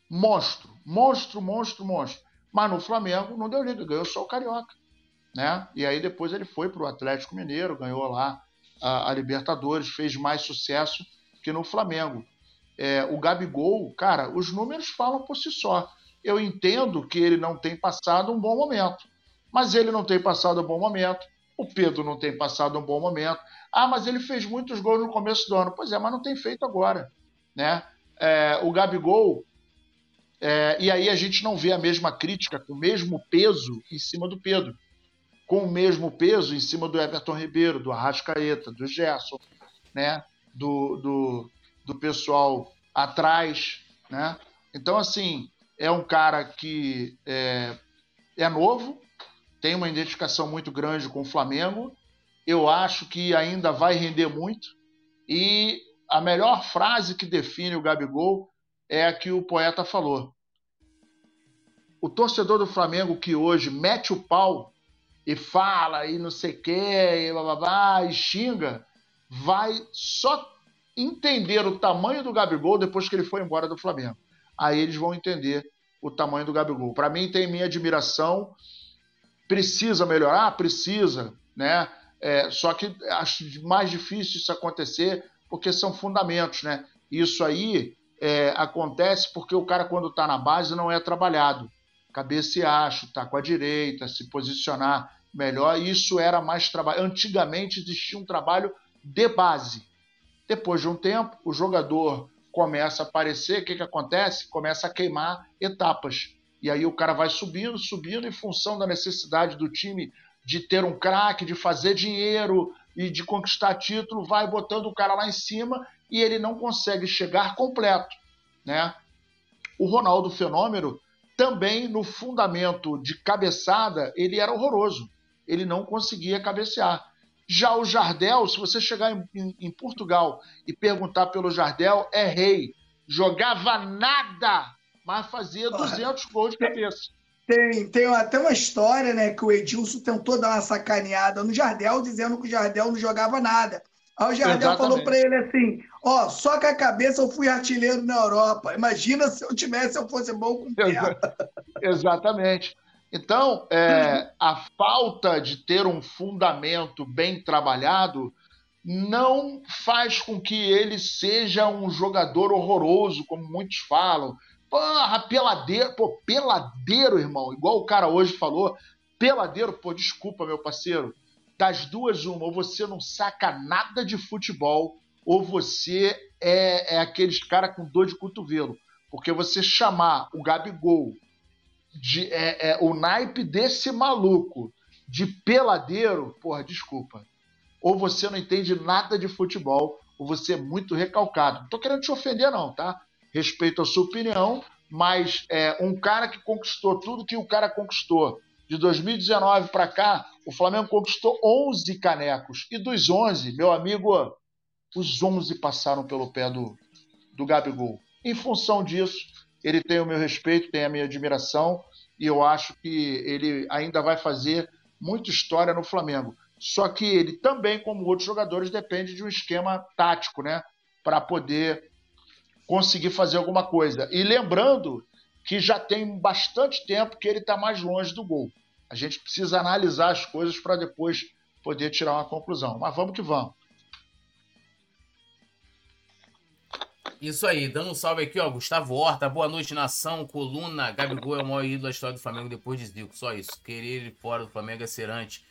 monstro, monstro, monstro, monstro. Mas no Flamengo não deu liga, ganhou só o Carioca. Né? E aí depois ele foi para o Atlético Mineiro, ganhou lá a, a Libertadores, fez mais sucesso que no Flamengo. É, o Gabigol, cara, os números falam por si só. Eu entendo que ele não tem passado um bom momento, mas ele não tem passado um bom momento. O Pedro não tem passado um bom momento. Ah, mas ele fez muitos gols no começo do ano. Pois é, mas não tem feito agora, né? É, o Gabigol, é, e aí a gente não vê a mesma crítica com o mesmo peso em cima do Pedro com o mesmo peso em cima do Everton Ribeiro, do Arrascaeta, do Gerson, né? do, do, do pessoal atrás. Né? Então, assim, é um cara que é, é novo, tem uma identificação muito grande com o Flamengo. Eu acho que ainda vai render muito. E a melhor frase que define o Gabigol é a que o poeta falou. O torcedor do Flamengo que hoje mete o pau e fala e não sei o quê, e blá, blá, blá, e xinga, vai só entender o tamanho do Gabigol depois que ele foi embora do Flamengo. Aí eles vão entender o tamanho do Gabigol. Para mim, tem minha admiração. Precisa melhorar? Precisa, né? É, só que acho mais difícil isso acontecer porque são fundamentos, né? Isso aí é, acontece porque o cara, quando está na base, não é trabalhado cabecear, tá com a direita, se posicionar melhor. Isso era mais trabalho. Antigamente existia um trabalho de base. Depois de um tempo, o jogador começa a aparecer, o que, que acontece? Começa a queimar etapas. E aí o cara vai subindo, subindo em função da necessidade do time de ter um craque, de fazer dinheiro e de conquistar título, vai botando o cara lá em cima e ele não consegue chegar completo, né? O Ronaldo Fenômeno também no fundamento de cabeçada, ele era horroroso. Ele não conseguia cabecear. Já o Jardel, se você chegar em, em, em Portugal e perguntar pelo Jardel, é rei. Jogava nada, mas fazia 200 gols de cabeça. Tem, tem até uma história, né, que o Edilson tentou dar uma sacaneada no Jardel, dizendo que o Jardel não jogava nada. Aí o Jardel Exatamente. falou para ele assim: Ó, só com a cabeça eu fui artilheiro na Europa. Imagina se eu tivesse, eu fosse bom com o Exatamente. Então, é, a falta de ter um fundamento bem trabalhado não faz com que ele seja um jogador horroroso, como muitos falam. Porra, peladeiro, pô, peladeiro, irmão, igual o cara hoje falou. Peladeiro, pô, desculpa, meu parceiro. Das duas, uma, ou você não saca nada de futebol, ou você é, é aqueles cara com dor de cotovelo. Porque você chamar o Gabigol de é, é, o naipe desse maluco de peladeiro, porra, desculpa. Ou você não entende nada de futebol, ou você é muito recalcado. Não tô querendo te ofender, não, tá? Respeito a sua opinião, mas é, um cara que conquistou tudo que o cara conquistou. De 2019 para cá, o Flamengo conquistou 11 canecos. E dos 11, meu amigo, os 11 passaram pelo pé do, do Gabigol. Em função disso, ele tem o meu respeito, tem a minha admiração e eu acho que ele ainda vai fazer muita história no Flamengo. Só que ele também, como outros jogadores, depende de um esquema tático, né? Para poder conseguir fazer alguma coisa. E lembrando que já tem bastante tempo que ele está mais longe do gol. A gente precisa analisar as coisas para depois poder tirar uma conclusão. Mas vamos que vamos. Isso aí, dando um salve aqui, ó. Gustavo Horta, boa noite, nação, coluna. Gabigol é o maior ídolo da história do Flamengo depois de Zico. Só isso. Querer ele fora do Flamengo é serante.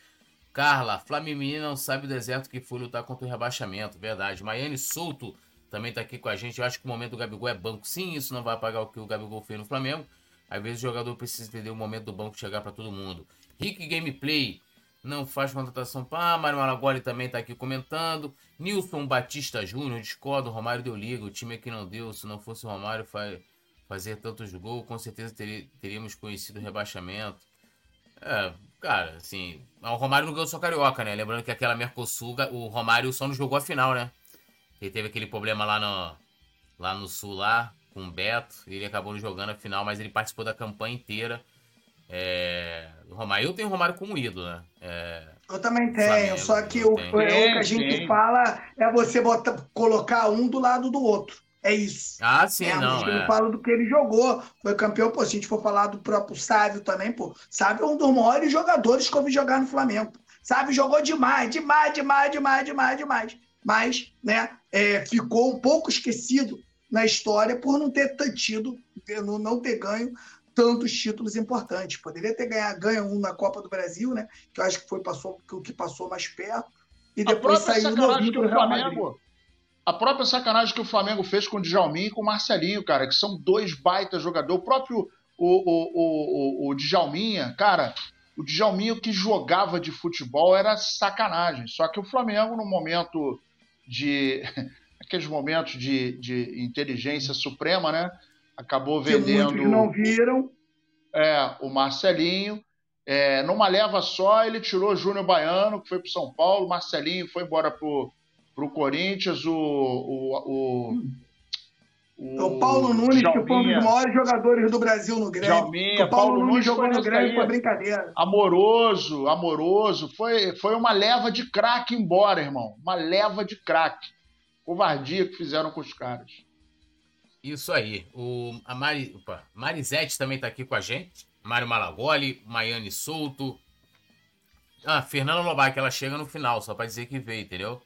Carla, Flamengo não sabe o deserto que foi lutar contra o rebaixamento. Verdade. Maiane Souto também tá aqui com a gente. Eu acho que o momento do Gabigol é banco. Sim, isso não vai apagar o que o Gabigol fez no Flamengo. Às vezes o jogador precisa entender o momento do banco chegar para todo mundo. Rick Gameplay, não faz contratação. Ah, Mário Malagoli também está aqui comentando. Nilson Batista Júnior, discordo. Romário deu liga. O time aqui não deu. Se não fosse o Romário fa fazer tantos gols, com certeza ter teríamos conhecido o rebaixamento. É, cara, assim. O Romário não ganhou só carioca, né? Lembrando que aquela Mercosul, o Romário só não jogou a final, né? Ele teve aquele problema lá no, lá no Sul, lá, com o Beto. Ele acabou jogando a final, mas ele participou da campanha inteira. É... Romário, eu tenho o Romário como ídolo, né? É... Eu também tenho, Flamengo, só que o, o, que a gente tem. fala é você botar, colocar um do lado do outro. É isso. Ah, sim, é, não. A gente é. fala do que ele jogou. Foi campeão, pô. Se a gente for falar do próprio Sávio também, pô. Sávio é um dos maiores jogadores que eu vi jogar no Flamengo. Sávio jogou demais, demais, demais, demais, demais, demais. Mas, né, é, ficou um pouco esquecido na história por não ter tido, não ter ganho tantos títulos importantes. Poderia ter ganhado, ganho um na Copa do Brasil, né? Que eu acho que foi passou, o que passou mais perto. E depois saiu no que o Flamengo. A própria sacanagem que o Flamengo fez com o Djalminha e com o Marcelinho, cara, que são dois baita jogadores. O próprio o, o, o, o, Djalminha, cara, o Djalminha que jogava de futebol era sacanagem. Só que o Flamengo, no momento de. aqueles momentos de, de inteligência suprema, né? acabou vendendo. Que não viram. É, o Marcelinho. É, numa leva só, ele tirou o Júnior Baiano, que foi para São Paulo, Marcelinho foi embora para o Corinthians, o. o, o o, o Paulo Nunes, Jalminha, que foi um dos maiores jogadores do Brasil no Grêmio. Jalminha, o Paulo, Paulo Nunes jogou no Grêmio, foi brincadeira. Amoroso, amoroso. Foi, foi uma leva de craque embora, irmão. Uma leva de craque. Covardia que fizeram com os caras. Isso aí. O, a Mari, opa, Marisete também tá aqui com a gente. Mário Malagoli, Maiane Souto. Ah, Fernanda Lobac, ela chega no final, só pra dizer que veio, entendeu?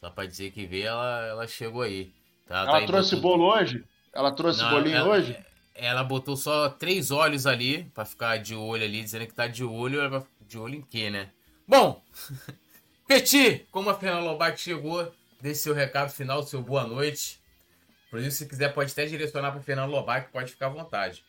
Só pra dizer que veio, ela, ela chegou aí. Tá, ela tá trouxe botou... bolo hoje? Ela trouxe Não, bolinho ela, hoje? Ela botou só três olhos ali, pra ficar de olho ali, dizendo que tá de olho. De olho em quê, né? Bom, Petit, como a Fernanda Lobac chegou, dê seu recado final, seu boa noite. Inclusive, se quiser, pode até direcionar para Fernando Lobac, pode ficar à vontade.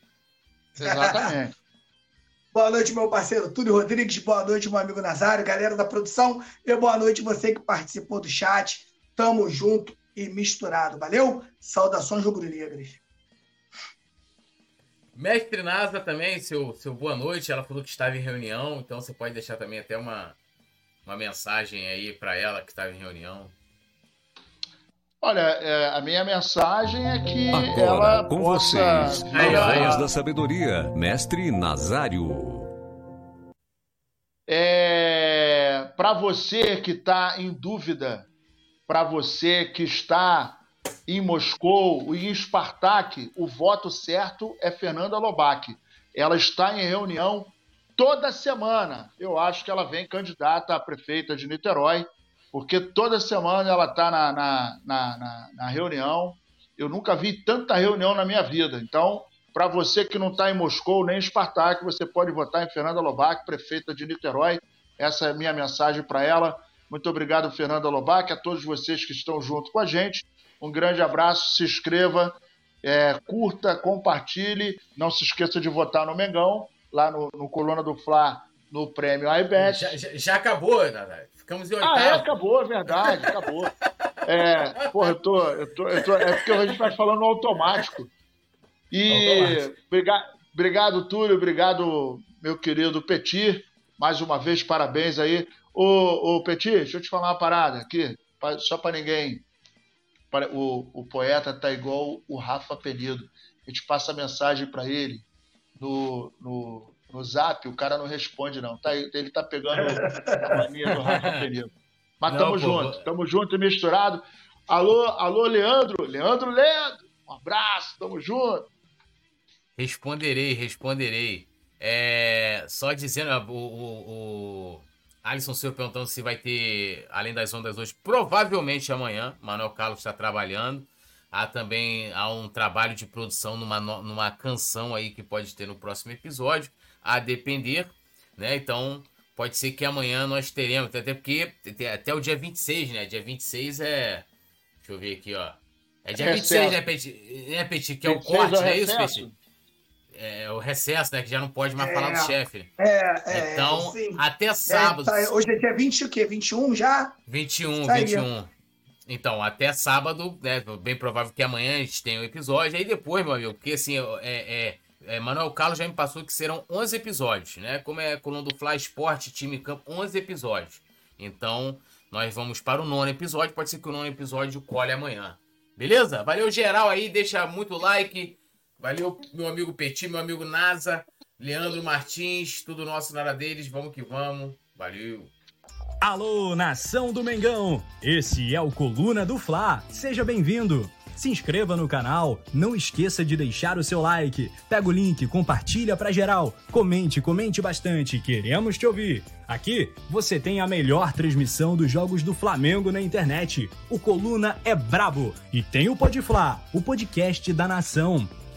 Exatamente. boa noite, meu parceiro Túlio Rodrigues. Boa noite, meu amigo Nazário, galera da produção. E boa noite você que participou do chat. Tamo junto e misturado. Valeu? Saudações rubro-negras. Mestre Nasa também, seu, seu boa noite. Ela falou que estava em reunião, então você pode deixar também até uma, uma mensagem aí para ela que estava em reunião. Olha, é, a minha mensagem é que Agora, ela com possa... vocês, a voz da sabedoria, mestre Nazário. É, para você que está em dúvida, para você que está em Moscou e em Spartak, o voto certo é Fernanda Lobac. Ela está em reunião toda semana eu acho que ela vem candidata a prefeita de Niterói, porque toda semana ela está na, na, na, na, reunião. Eu nunca vi tanta reunião na minha vida. Então, para você que não está em Moscou nem em Spartak, você pode votar em Fernanda Lobac, prefeita de Niterói. Essa é a minha mensagem para ela. Muito obrigado, Fernanda Lobac, a todos vocês que estão junto com a gente. Um grande abraço, se inscreva, é, curta, compartilhe. Não se esqueça de votar no Mengão lá no, no Coluna do Fla, no prêmio iBet. Já, já, já acabou, Dadá. Ficamos em oitavo. Ah, é, acabou, é verdade, acabou. É, porra, eu tô, eu tô, eu tô, é porque a gente vai falando no automático. E obrigado, obrigado, Túlio, obrigado, meu querido Petit. Mais uma vez, parabéns aí. Ô, ô Petit, deixa eu te falar uma parada aqui, só para ninguém. O, o poeta tá igual o Rafa Penido. A gente passa a mensagem para ele no, no, no zap, o cara não responde, não. Tá, ele tá pegando a mania do Rafa Penido. Mas não, tamo pô, junto, tamo junto e misturado. Alô, alô, Leandro, Leandro Leandro, um abraço, tamo junto. Responderei, responderei. É, só dizendo, o, o, o Alisson Silva perguntando se vai ter, além das ondas hoje, provavelmente amanhã. Manuel Carlos está trabalhando. Há também há um trabalho de produção numa, numa canção aí que pode ter no próximo episódio, a depender, né? Então, pode ser que amanhã nós teremos, até porque até o dia 26, né? Dia 26 é. Deixa eu ver aqui, ó. É dia recesso. 26, né, Petit? É, Petit, que é o corte, não é isso, Petit? É o recesso, né? Que já não pode mais é, falar do é. chefe. É, é. Então, sim. até sábado. É, tá, hoje é dia 20 o quê? 21 já? 21, 21. Então, até sábado, né? Bem provável que amanhã a gente tenha um episódio. Aí depois, meu amigo, porque assim, é, é, é, Manuel Carlos já me passou que serão 11 episódios, né? Como é coluna do Fly Sport, time campo, 11 episódios. Então, nós vamos para o nono episódio. Pode ser que o nono episódio colhe amanhã. Beleza? Valeu geral aí, deixa muito like. Valeu, meu amigo Petit, meu amigo NASA, Leandro Martins, tudo nosso nada deles. Vamos que vamos. Valeu. Alô, nação do Mengão! Esse é o Coluna do Fla. Seja bem-vindo. Se inscreva no canal, não esqueça de deixar o seu like. Pega o link, compartilha para geral. Comente, comente bastante, queremos te ouvir. Aqui você tem a melhor transmissão dos jogos do Flamengo na internet. O Coluna é brabo e tem o Podfla, o podcast da nação.